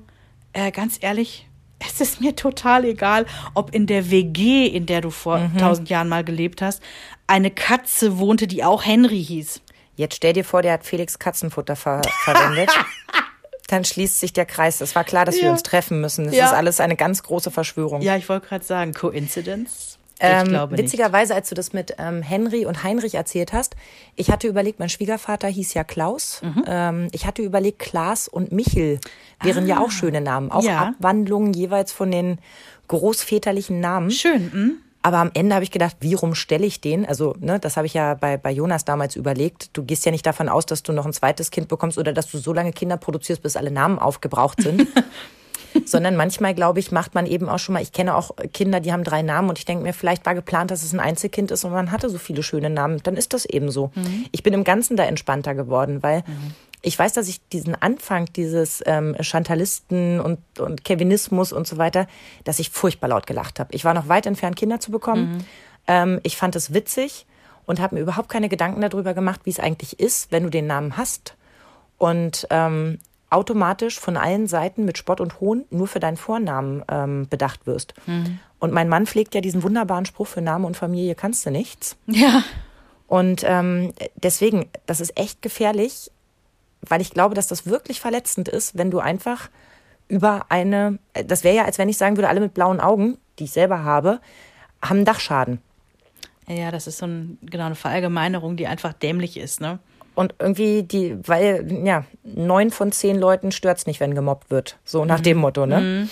äh, ganz ehrlich, es ist mir total egal, ob in der WG, in der du vor Mhm. tausend Jahren mal gelebt hast, eine Katze wohnte, die auch Henry hieß. Jetzt stell dir vor, der hat Felix Katzenfutter ver verwendet. Dann schließt sich der Kreis. Es war klar, dass wir Ja. uns treffen müssen. Das Ja. ist alles eine ganz große Verschwörung. Ja, ich wollte gerade sagen, Coincidence? Ich Ähm, glaube nicht. witzigerweise, als du das mit ähm, Henry und Heinrich erzählt hast, ich hatte überlegt, mein Schwiegervater hieß ja Klaus. Mhm. Ähm, ich hatte überlegt, Klaas und Michel wären ja auch schöne Namen. Auch Ah. Ja. Abwandlungen jeweils von den großväterlichen Namen. Schön, hm? Aber am Ende habe ich gedacht, wie rum stelle ich den? Also, ne, das habe ich ja bei, bei Jonas damals überlegt. Du gehst ja nicht davon aus, dass du noch ein zweites Kind bekommst oder dass du so lange Kinder produzierst, bis alle Namen aufgebraucht sind. Sondern manchmal, glaube ich, macht man eben auch schon mal, ich kenne auch Kinder, die haben drei Namen und ich denke mir, vielleicht war geplant, dass es ein Einzelkind ist und man hatte so viele schöne Namen. Dann ist das eben so. Ich bin im Ganzen da entspannter geworden, weil ich weiß, dass ich diesen Anfang dieses ähm, Chantalisten und, und Kevinismus und so weiter, dass ich furchtbar laut gelacht habe. Ich war noch weit entfernt, Kinder zu bekommen. Ähm, ich fand es witzig und habe mir überhaupt keine Gedanken darüber gemacht, wie es eigentlich ist, wenn du den Namen hast und ähm, automatisch von allen Seiten mit Spott und Hohn nur für deinen Vornamen ähm, bedacht wirst. Und mein Mann pflegt ja diesen wunderbaren Spruch für Name und Familie kannst du nichts. Ja. Und ähm, deswegen, das ist echt gefährlich, weil ich glaube, dass das wirklich verletzend ist, wenn du einfach über eine, das wäre ja, als wenn ich sagen würde, alle mit blauen Augen, die ich selber habe, haben Dachschaden. Ja, das ist so ein, genau eine Verallgemeinerung, die einfach dämlich ist, ne? Und irgendwie die, weil, ja, neun von zehn Leuten stört's nicht, wenn gemobbt wird. So nach dem Motto, ne?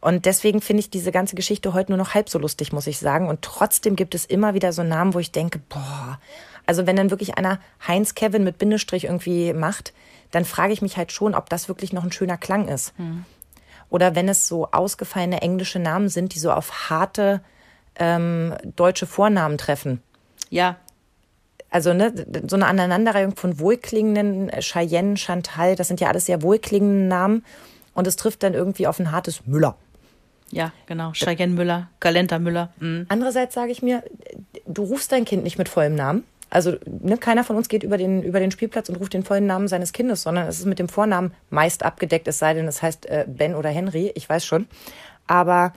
Und deswegen finde ich diese ganze Geschichte heute nur noch halb so lustig, muss ich sagen. Und trotzdem gibt es immer wieder so Namen, wo ich denke, boah, also wenn dann wirklich einer Heinz Kevin mit Bindestrich irgendwie macht, dann frage ich mich halt schon, ob das wirklich noch ein schöner Klang ist. Oder wenn es so ausgefallene englische Namen sind, die so auf harte ähm, deutsche Vornamen treffen Ja, also ne, so eine Aneinanderreihung von wohlklingenden äh, Cheyenne, Chantal, das sind ja alles sehr wohlklingende Namen. Und es trifft dann irgendwie auf ein hartes Müller. ja, genau. Cheyenne Müller, Galenta Müller. Mhm. Andererseits sage ich mir, du rufst dein Kind nicht mit vollem Namen. Also ne, keiner von uns geht über den, über den Spielplatz und ruft den vollen Namen seines Kindes, sondern es ist mit dem Vornamen meist abgedeckt, es sei denn, es heißt äh, Ben oder Henry, ich weiß schon. Aber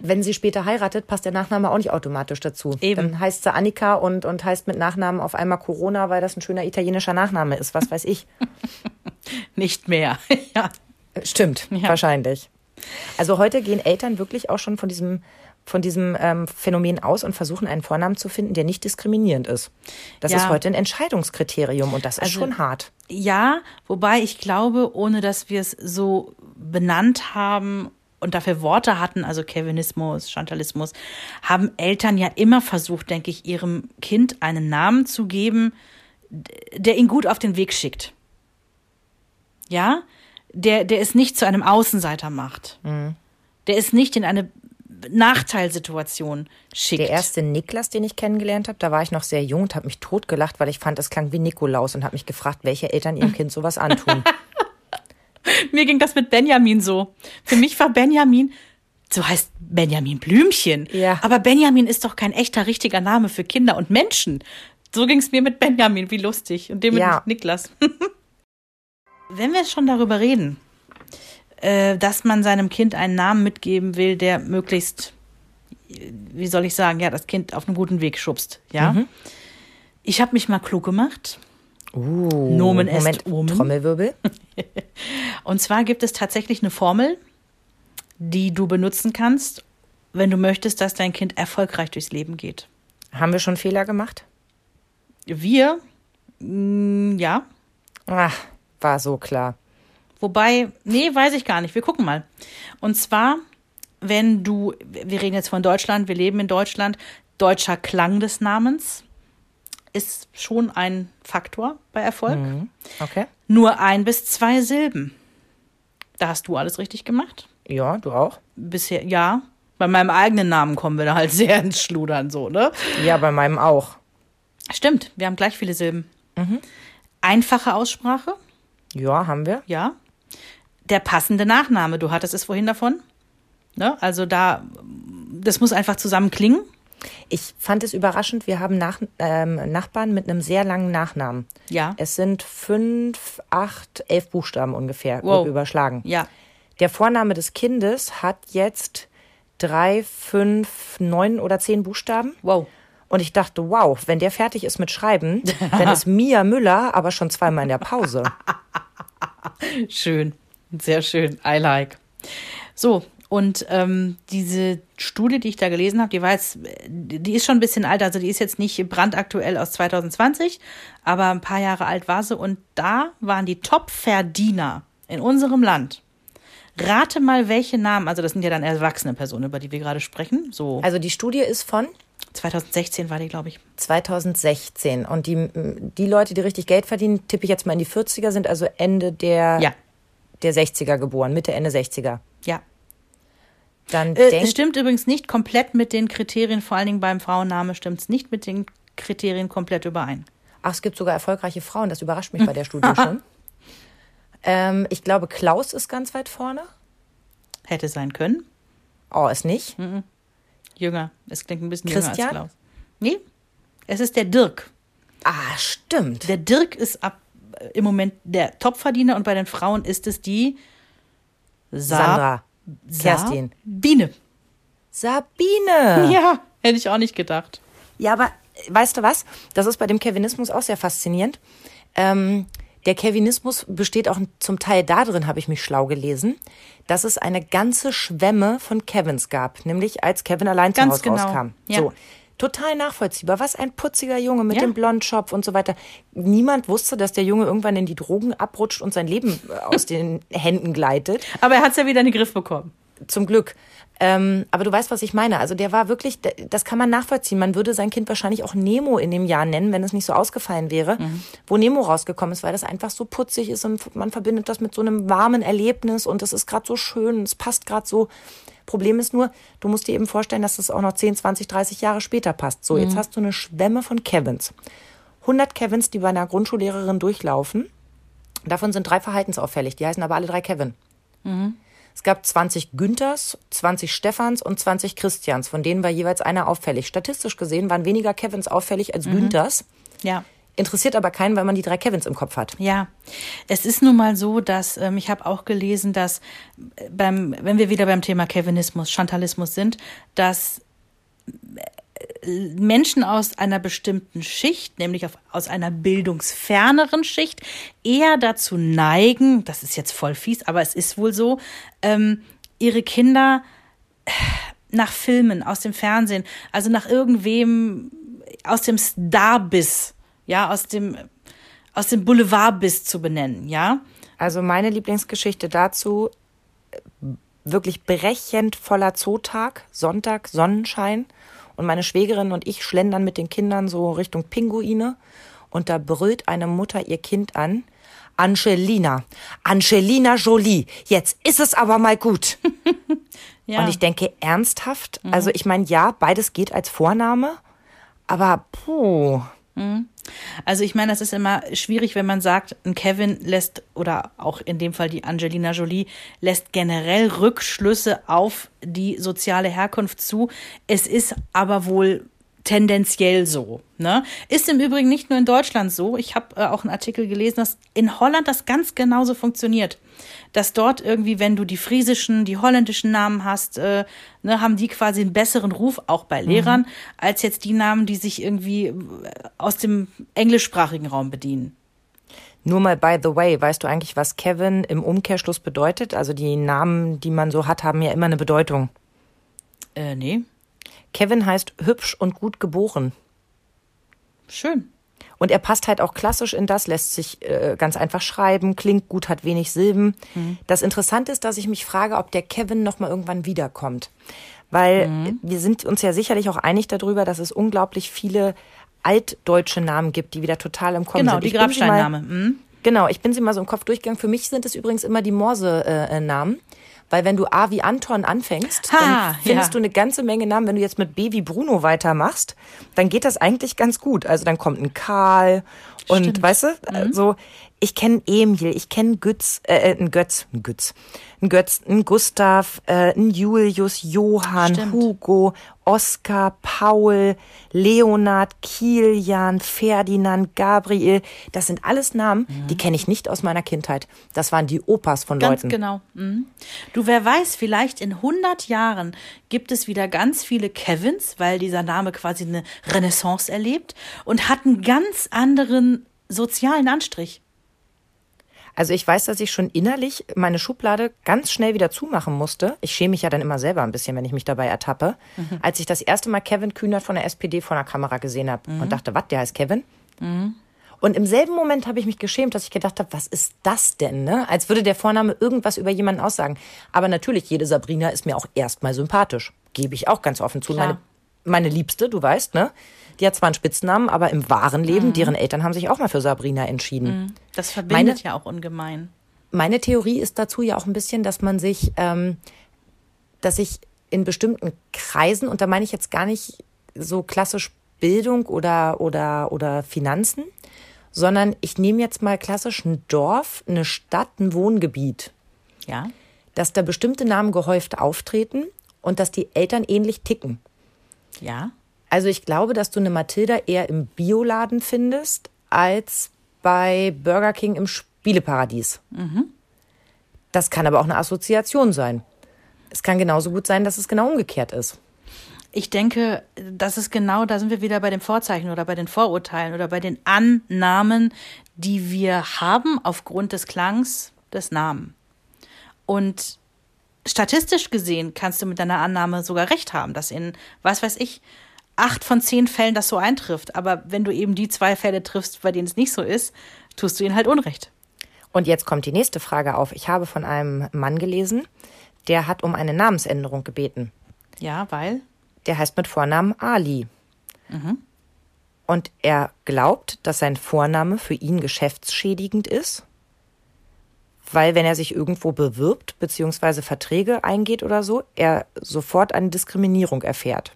wenn sie später heiratet, passt der Nachname auch nicht automatisch dazu. Eben. Dann heißt sie Annika und, und heißt mit Nachnamen auf einmal Corona, weil das ein schöner italienischer Nachname ist, was weiß ich. Nicht mehr. ja. Stimmt, Ja. wahrscheinlich. Also heute gehen Eltern wirklich auch schon von diesem, von diesem ähm, Phänomen aus und versuchen einen Vornamen zu finden, der nicht diskriminierend ist. Das Ja. ist heute ein Entscheidungskriterium und das ist Also- schon hart. Ja, wobei ich glaube, ohne dass wir es so benannt haben und dafür Worte hatten, also Kevinismus, Chantalismus, haben Eltern ja immer versucht, denke ich, ihrem Kind einen Namen zu geben, der ihn gut auf den Weg schickt. Ja? Der, der es nicht zu einem Außenseiter macht. Der es nicht in eine Nachteilsituation schickt. Der erste Niklas, den ich kennengelernt habe, da war ich noch sehr jung und habe mich totgelacht, weil ich fand, es klang wie Nikolaus und habe mich gefragt, welche Eltern ihrem Kind sowas antun. Mir ging das mit Benjamin so. Für mich war Benjamin, so heißt Benjamin Blümchen. Ja. Aber Benjamin ist doch kein echter, richtiger Name für Kinder und Menschen. So ging es mir mit Benjamin, wie lustig. Und dem Ja. mit Niklas. Wenn wir schon darüber reden, äh, dass man seinem Kind einen Namen mitgeben will, der möglichst, äh, wie soll ich sagen, ja, das Kind auf einen guten Weg schubst. Ja. Mhm. Ich habe mich mal klug gemacht Uh, Nomen est Moment, omen. Trommelwirbel. Und zwar gibt es tatsächlich eine Formel, die du benutzen kannst, wenn du möchtest, dass dein Kind erfolgreich durchs Leben geht. Haben wir schon Fehler gemacht? Wir, mh, ja. Ach, war so klar. Wobei, nee, weiß ich gar nicht. Wir gucken mal. Und zwar, wenn du, wir reden jetzt von Deutschland, wir leben in Deutschland, deutscher Klang des Namens ist schon ein Faktor bei Erfolg. Okay. Nur ein bis zwei Silben. Da hast du alles richtig gemacht. Ja, du auch? Bisher, ja. Bei meinem eigenen Namen kommen wir da halt sehr ins Schludern, so, ne? Ja, bei meinem auch. Stimmt, wir haben gleich viele Silben. Einfache Aussprache, Ja, haben wir. ja. Der passende Nachname, du hattest es vorhin davon. Ne? Also da, das muss einfach zusammen klingen. Ich fand es überraschend, wir haben Nach ähm, Nachbarn mit einem sehr langen Nachnamen. Ja. Es sind fünf, acht, elf Buchstaben ungefähr, Wow. überschlagen. Ja. Der Vorname des Kindes hat jetzt drei, fünf, neun oder zehn Buchstaben. Wow. Und ich dachte, wow, wenn der fertig ist mit Schreiben, dann ist Mia Müller aber schon zweimal in der Pause. Schön. Sehr schön. I like. So, und ähm, diese Studie, die ich da gelesen habe, die war jetzt, die ist schon ein bisschen alt, also die ist jetzt nicht brandaktuell aus 2020, aber ein paar Jahre alt war sie. Und da waren die Top-Verdiener in unserem Land. Rate mal, welche Namen, also das sind ja dann erwachsene Personen, über die wir gerade sprechen. So Also die Studie ist von 2016 war die, glaube ich. 2016. Und die, die Leute, die richtig Geld verdienen, tippe ich jetzt mal in die 40er, sind also Ende der, Ja, der 60er geboren, Mitte, Ende 60er. ja. Dann Äh, es stimmt übrigens nicht komplett mit den Kriterien, vor allen Dingen beim Frauenname stimmt es nicht mit den Kriterien komplett überein. ach, es gibt sogar erfolgreiche Frauen, das überrascht mich bei der Studie schon. Ähm, ich glaube, Klaus ist ganz weit vorne. Hätte sein können. Oh, ist nicht. Jünger. Es klingt ein bisschen Christian? jünger als Klaus. Nee, es ist der Dirk. Ah, stimmt. Der Dirk ist ab äh, im Moment der Topverdiener und bei den Frauen ist es die Sa Sandra. Kerstin. Biene. Sabine. Ja, hätte ich auch nicht gedacht. Ja, aber weißt du was? Das ist bei dem Kevinismus auch sehr faszinierend. Ähm, der Kevinismus besteht auch zum Teil darin, habe ich mich schlau gelesen, dass es eine ganze Schwemme von Kevins gab, nämlich als Kevin allein zu Ganz Hause genau, rauskam. ja. So. Total nachvollziehbar. Was ein putziger Junge mit Ja. dem Blondschopf und so weiter. Niemand wusste, dass der Junge irgendwann in die Drogen abrutscht und sein Leben äh, aus den Händen gleitet. Aber er hat es ja wieder in den Griff bekommen. Zum Glück. Ähm, aber du weißt, was ich meine. Also der war wirklich, das kann man nachvollziehen. Man würde sein Kind wahrscheinlich auch Nemo in dem Jahr nennen, wenn es nicht so ausgefallen wäre, wo Nemo rausgekommen ist, weil das einfach so putzig ist und man verbindet das mit so einem warmen Erlebnis und das ist gerade so schön, es passt gerade so. Problem ist nur, du musst dir eben vorstellen, dass das auch noch 10, 20, 30 Jahre später passt. So, jetzt hast du eine Schwemme von Kevins. 100 Kevins, die bei einer Grundschullehrerin durchlaufen. Davon sind drei verhaltensauffällig. Die heißen aber alle drei Kevin. Es gab 20 Günthers, 20 Stephans und 20 Christians, von denen war jeweils einer auffällig. Statistisch gesehen waren weniger Kevins auffällig als Günthers. Ja. Interessiert aber keinen, weil man die drei Kevins im Kopf hat. Ja, es ist nun mal so, dass ähm, ich habe auch gelesen, dass äh, beim, wenn wir wieder beim Thema Kevinismus, Chantalismus sind, dass äh, Menschen aus einer bestimmten Schicht, nämlich auf, aus einer bildungsferneren Schicht, eher dazu neigen, das ist jetzt voll fies, aber es ist wohl so, ähm, ihre Kinder äh, nach Filmen aus dem Fernsehen, also nach irgendwem aus dem Starbiss, ja, aus dem aus dem Boulevardbiss zu benennen, ja? Also meine Lieblingsgeschichte dazu, äh, wirklich brechend voller Zootag, Sonntag, Sonnenschein. Und meine Schwägerin und ich schlendern mit den Kindern so Richtung Pinguine. Und da brüllt eine Mutter ihr Kind an. Angelina, Angelina Jolie, jetzt ist es aber mal gut. Ja. Und ich denke ernsthaft, also ich meine, ja, beides geht als Vorname, aber puh. Also ich meine, das ist immer schwierig, wenn man sagt, ein Kevin lässt, oder auch in dem Fall die Angelina Jolie, lässt generell Rückschlüsse auf die soziale Herkunft zu. Es ist aber wohl tendenziell so. Ne? Ist im Übrigen nicht nur in Deutschland so. Ich habe äh, auch einen Artikel gelesen, dass in Holland das ganz genauso funktioniert. Dass dort irgendwie, wenn du die friesischen, die holländischen Namen hast, äh, ne, haben die quasi einen besseren Ruf, auch bei Lehrern, als jetzt die Namen, die sich irgendwie äh, aus dem englischsprachigen Raum bedienen. Nur mal by the way, weißt du eigentlich, was Kevin im Umkehrschluss bedeutet? Also die Namen, die man so hat, haben ja immer eine Bedeutung. Äh, nee. Kevin heißt hübsch und gut geboren. Schön. Und er passt halt auch klassisch in das, lässt sich äh, ganz einfach schreiben, klingt gut, hat wenig Silben. Mhm. Das Interessante ist, dass ich mich frage, ob der Kevin nochmal irgendwann wiederkommt. Weil Mhm. wir sind uns ja sicherlich auch einig darüber, dass es unglaublich viele altdeutsche Namen gibt, die wieder total im Kommen Genau, sind. die sie mal- Grabsteinname. Mhm. Genau, ich bin sie mal so im Kopf durchgegangen. Für mich sind es übrigens immer die Morse-Namen. Weil wenn du A wie Anton anfängst, Ha, dann findest ja. du eine ganze Menge Namen. Wenn du jetzt mit B wie Bruno weitermachst, dann geht das eigentlich ganz gut. Also dann kommt ein Karl und Stimmt. Mhm. weißt du, äh, so ich kenne Emil, ich kenne Götz, äh, äh, ein Götz, ein Götz, ein Götz, ein Gustav, äh, ein Julius, Johann, Stimmt. Hugo, Oskar, Paul, Leonard, Kilian, Ferdinand, Gabriel. Das sind alles Namen, die kenne ich nicht aus meiner Kindheit. Das waren die Opas von Mhm. Ganz Leuten. genau. Mhm. Du, wer weiß, vielleicht in 100 Jahren gibt es wieder ganz viele Kevins, weil dieser Name quasi eine Renaissance erlebt und hat einen ganz anderen sozialen Anstrich. Also ich weiß, dass ich schon innerlich meine Schublade ganz schnell wieder zumachen musste. Ich schäme mich ja dann immer selber ein bisschen, wenn ich mich dabei ertappe. Als ich das erste Mal Kevin Kühnert von der SPD vor der Kamera gesehen habe und dachte, was, der heißt Kevin? Und im selben Moment habe ich mich geschämt, dass ich gedacht habe, was ist das denn? Ne? Als würde der Vorname irgendwas über jemanden aussagen. Aber natürlich, jede Sabrina ist mir auch erstmal sympathisch. Gebe ich auch ganz offen zu. Klar. Meine, meine Liebste, du weißt, ne? Die hat zwar einen Spitznamen, aber im wahren Leben, deren Eltern haben sich auch mal für Sabrina entschieden. Das verbindet Meine- ja auch ungemein. Meine Theorie ist dazu ja auch ein bisschen, dass man sich, ähm, dass sich in bestimmten Kreisen, und da meine ich jetzt gar nicht so klassisch Bildung oder, oder, oder Finanzen, sondern ich nehme jetzt mal klassisch ein Dorf, eine Stadt, ein Wohngebiet, Ja. dass da bestimmte Namen gehäuft auftreten und dass die Eltern ähnlich ticken. Ja. Also ich glaube, dass du eine Mathilda eher im Bioladen findest als bei Burger King im Spieleparadies. Das kann aber auch eine Assoziation sein. Es kann genauso gut sein, dass es genau umgekehrt ist. Ich denke, das ist genau, da sind wir wieder bei den Vorzeichen oder bei den Vorurteilen oder bei den Annahmen, die wir haben aufgrund des Klangs des Namen. Und statistisch gesehen kannst du mit deiner Annahme sogar recht haben, dass in, was weiß ich, acht von zehn Fällen das so eintrifft. Aber wenn du eben die zwei Fälle triffst, bei denen es nicht so ist, tust du ihnen halt Unrecht. Und jetzt kommt die nächste Frage auf. Ich habe von einem Mann gelesen, der hat um eine Namensänderung gebeten. Ja, weil? Der heißt mit Vornamen Ali. Und er glaubt, dass sein Vorname für ihn geschäftsschädigend ist, weil wenn er sich irgendwo bewirbt bzw. Verträge eingeht oder so, er sofort eine Diskriminierung erfährt.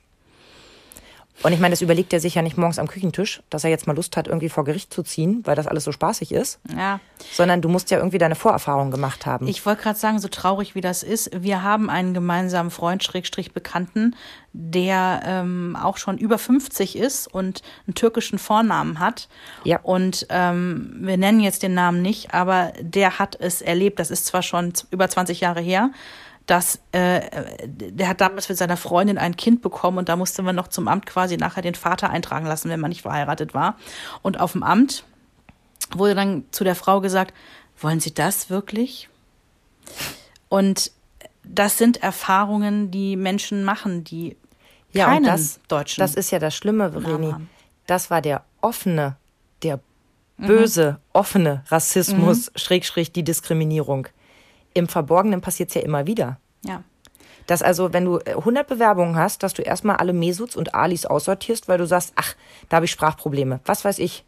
Und ich meine, das überlegt er sich ja nicht morgens am Küchentisch, dass er jetzt mal Lust hat, irgendwie vor Gericht zu ziehen, weil das alles so spaßig ist, Ja, sondern du musst ja irgendwie deine Vorerfahrungen gemacht haben. Ich wollte gerade sagen, so traurig wie das ist, wir haben einen gemeinsamen Freund, Schrägstrich Bekannten, der ähm, auch schon über 50 ist und einen türkischen Vornamen hat. Ja. Und ähm, wir nennen jetzt den Namen nicht, aber der hat es erlebt, das ist zwar schon über 20 Jahre her, dass äh, der hat damals mit seiner Freundin ein Kind bekommen und da musste man noch zum Amt quasi nachher den Vater eintragen lassen, wenn man nicht verheiratet war. Und auf dem Amt wurde dann zu der Frau gesagt, wollen Sie das wirklich? Und das sind Erfahrungen, die Menschen machen, die ja, keinen das, deutschen. das ist ja das Schlimme, Vreni. haben. Das war der offene, der böse, offene Rassismus, Schrägstrich die Diskriminierung. Im Verborgenen passiert es ja immer wieder. Ja. Dass also, wenn du äh, 100 Bewerbungen hast, dass du erstmal alle Mesuts und Alis aussortierst, weil du sagst, ach, da habe ich Sprachprobleme. Was weiß ich.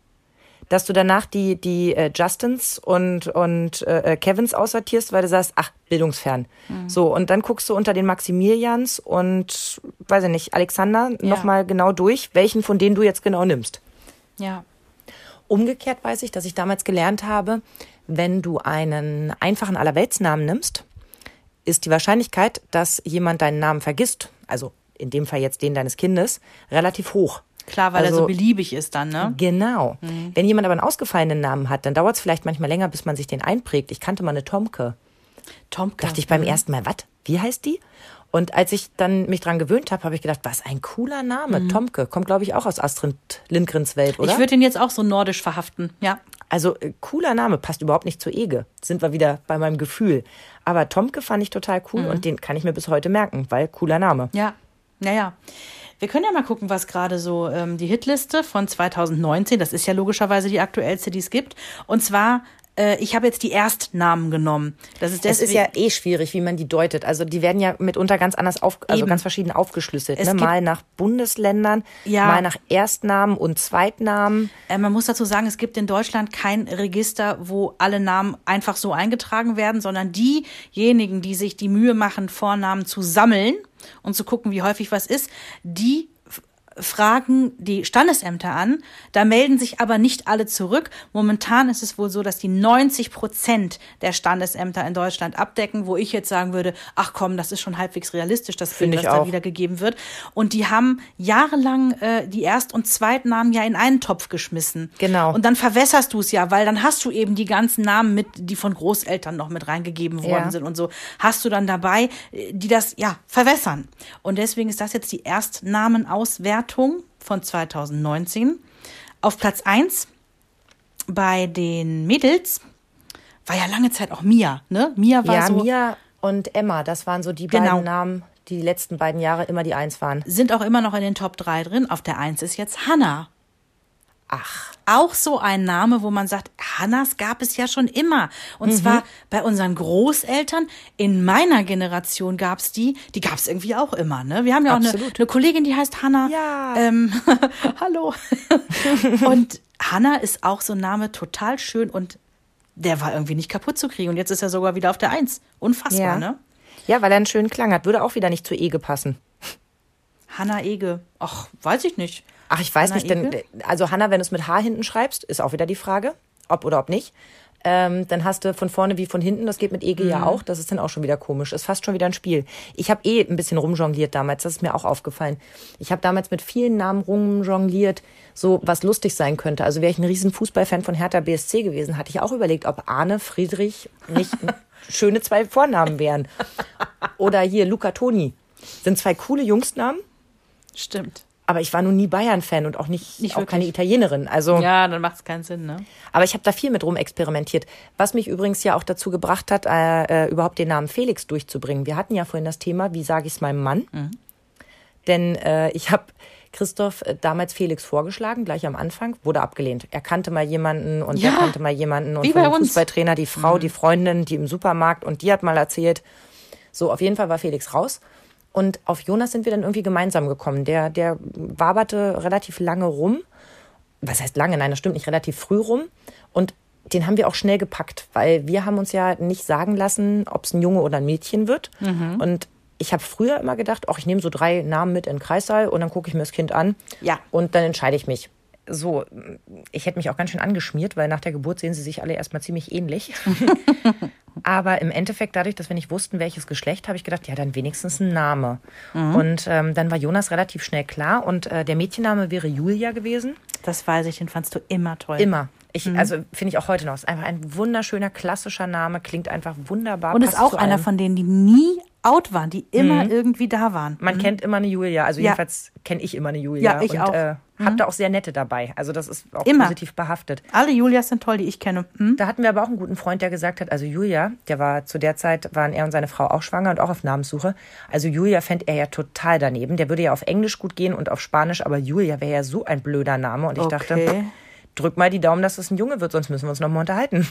Dass du danach die, die äh, Justins und, und äh, Kevins aussortierst, weil du sagst, ach, bildungsfern. So, und dann guckst du unter den Maximilians und, weiß ich nicht, Alexander Ja. nochmal genau durch, welchen von denen du jetzt genau nimmst. Ja. Umgekehrt weiß ich, dass ich damals gelernt habe, wenn du einen einfachen Allerweltsnamen nimmst, ist die Wahrscheinlichkeit, dass jemand deinen Namen vergisst, also in dem Fall jetzt den deines Kindes, relativ hoch. Klar, weil er Also- so beliebig ist dann, ne? Genau. Wenn jemand aber einen ausgefallenen Namen hat, dann dauert es vielleicht manchmal länger, bis man sich den einprägt. Ich kannte mal eine Tomke. Tomke. Dachte ich beim ersten Mal, was? Wie heißt die? Und als ich dann mich dran gewöhnt habe, habe ich gedacht, was ein cooler Name. Tomke kommt, glaube ich, auch aus Astrid Lindgrens Welt, oder? Ich würde ihn jetzt auch so nordisch verhaften, ja. Also äh, cooler Name, passt überhaupt nicht zu Ege. Sind wir wieder bei meinem Gefühl. Aber Tomke fand ich total cool und den kann ich mir bis heute merken, weil cooler Name. Ja, naja. Wir können ja mal gucken, was gerade so ähm, die Hitliste von 2019, das ist ja logischerweise die aktuellste, die es gibt. Und zwar, äh, ich habe jetzt die Erstnamen genommen. Das ist Es deswegen, ist ja eh schwierig, wie man die deutet. Also die werden ja mitunter ganz anders auf, also Eben. ganz verschieden aufgeschlüsselt. Es Ne? Mal nach Bundesländern, Ja. mal nach Erstnamen und Zweitnamen. Äh, man muss dazu sagen, es gibt in Deutschland kein Register, wo alle Namen einfach so eingetragen werden, sondern diejenigen, die sich die Mühe machen, Vornamen zu sammeln und zu gucken, wie häufig was ist, die fragen die Standesämter an. Da melden sich aber nicht alle zurück. Momentan ist es wohl so, dass die 90 Prozent der Standesämter in Deutschland abdecken, wo ich jetzt sagen würde, ach komm, das ist schon halbwegs realistisch, das Bild, was da auch. wieder gegeben wird. Und die haben jahrelang äh, die Erst- und Zweitnamen ja in einen Topf geschmissen. Genau. Und dann verwässerst du es ja, weil dann hast du eben die ganzen Namen mit, die von Großeltern noch mit reingegeben worden Ja. sind und so, hast du dann dabei, äh, die das ja verwässern. Und deswegen ist das jetzt die Erstnamenauswertung von 2019. Auf Platz 1 bei den Mädels war ja lange Zeit auch Mia, ne? Mia war Ja, so Mia und Emma, das waren so die Genau. beiden Namen, die die letzten beiden Jahre immer die Eins waren. sind auch immer noch in den Top 3 drin. Auf der 1 ist jetzt Hannah. Ach, Auch so ein Name, wo man sagt, Hannas gab es ja schon immer. Und zwar bei unseren Großeltern. In meiner Generation gab es die. Die gab es irgendwie auch immer. Ne? Wir haben ja auch eine, eine Kollegin, die heißt Hanna. Ja. Ähm, hallo. und Hanna ist auch so ein Name, total schön. Und der war irgendwie nicht kaputt zu kriegen. Und jetzt ist er sogar wieder auf der Eins. Unfassbar, ja. ne? Ja, weil er einen schönen Klang hat. Würde auch wieder nicht zu Ege passen. Hanna Ege. Ach, weiß ich nicht. Ach, ich weiß Hanna nicht, denn, Ege? also Hanna, wenn du es mit H hinten schreibst, ist auch wieder die Frage, ob oder ob nicht. Ähm, dann hast du von vorne wie von hinten, das geht mit Ege Mhm. ja auch, das ist dann auch schon wieder komisch. Ist fast schon wieder ein Spiel. Ich habe eh ein bisschen rumjongliert damals, das ist mir auch aufgefallen. Ich habe damals mit vielen Namen rumjongliert, so was lustig sein könnte. Also wäre ich ein riesen Fußballfan von Hertha BSC gewesen, hatte ich auch überlegt, ob Arne, Friedrich nicht schöne zwei Vornamen wären. Oder hier Luca Toni. Sind zwei coole Jungsnamen, Stimmt. Aber ich war nun nie Bayern-Fan und auch nicht, Nicht auch wirklich. keine Italienerin. Also, Ja, dann macht es keinen Sinn, ne? aber ich habe da viel mit rum experimentiert. Was mich übrigens ja auch dazu gebracht hat, äh, äh, überhaupt den Namen Felix durchzubringen. Wir hatten ja vorhin das Thema, wie sage ich es meinem Mann? Denn äh, ich habe Christoph äh, damals Felix vorgeschlagen, gleich am Anfang, wurde abgelehnt. Er kannte mal jemanden und Ja, der kannte mal jemanden und wie bei uns. Fußballtrainer die Frau, die Freundin, die im Supermarkt und die hat mal erzählt. So, auf jeden Fall war Felix raus. Und auf Jonas sind wir dann irgendwie gemeinsam gekommen. Der, der waberte relativ lange rum. Was heißt lange? Nein, das stimmt nicht, relativ früh rum. Und den haben wir auch schnell gepackt, weil wir haben uns ja nicht sagen lassen, ob es ein Junge oder ein Mädchen wird. Und ich habe früher immer gedacht, ach, ich nehme so drei Namen mit in den Kreissaal und dann gucke ich mir das Kind an. Ja. Und dann entscheide ich mich. So, ich hätte mich auch ganz schön angeschmiert, weil nach der Geburt sehen sie sich alle erstmal ziemlich ähnlich. Aber im Endeffekt, dadurch, dass wir nicht wussten, welches Geschlecht, habe ich gedacht, ja, dann wenigstens ein Name. Und ähm, dann war Jonas relativ schnell klar. Und äh, der Mädchenname wäre Julia gewesen. Das weiß ich, den fandst du immer toll. Immer. Ich, Mhm. Also finde ich auch heute noch. Ist einfach ein wunderschöner, klassischer Name, klingt einfach wunderbar. Und ist auch einer. Mhm. von denen, die nie out waren, die immer irgendwie da waren. Man kennt immer eine Julia. Also Ja. jedenfalls kenne ich immer eine Julia. Ja, ich und, auch. Mhm. Äh, hab da auch sehr nette dabei. Also das ist auch Immer. positiv behaftet. Alle Julias sind toll, die ich kenne. Hm? Da hatten wir aber auch einen guten Freund, der gesagt hat, also Julia, der war zu der Zeit, waren er und seine Frau auch schwanger und auch auf Namenssuche. Also Julia fände er ja total daneben. Der würde ja auf Englisch gut gehen und auf Spanisch, aber Julia wäre ja so ein blöder Name. Und ich dachte, Okay. drück mal die Daumen, dass es ein Junge wird, sonst müssen wir uns noch mal unterhalten.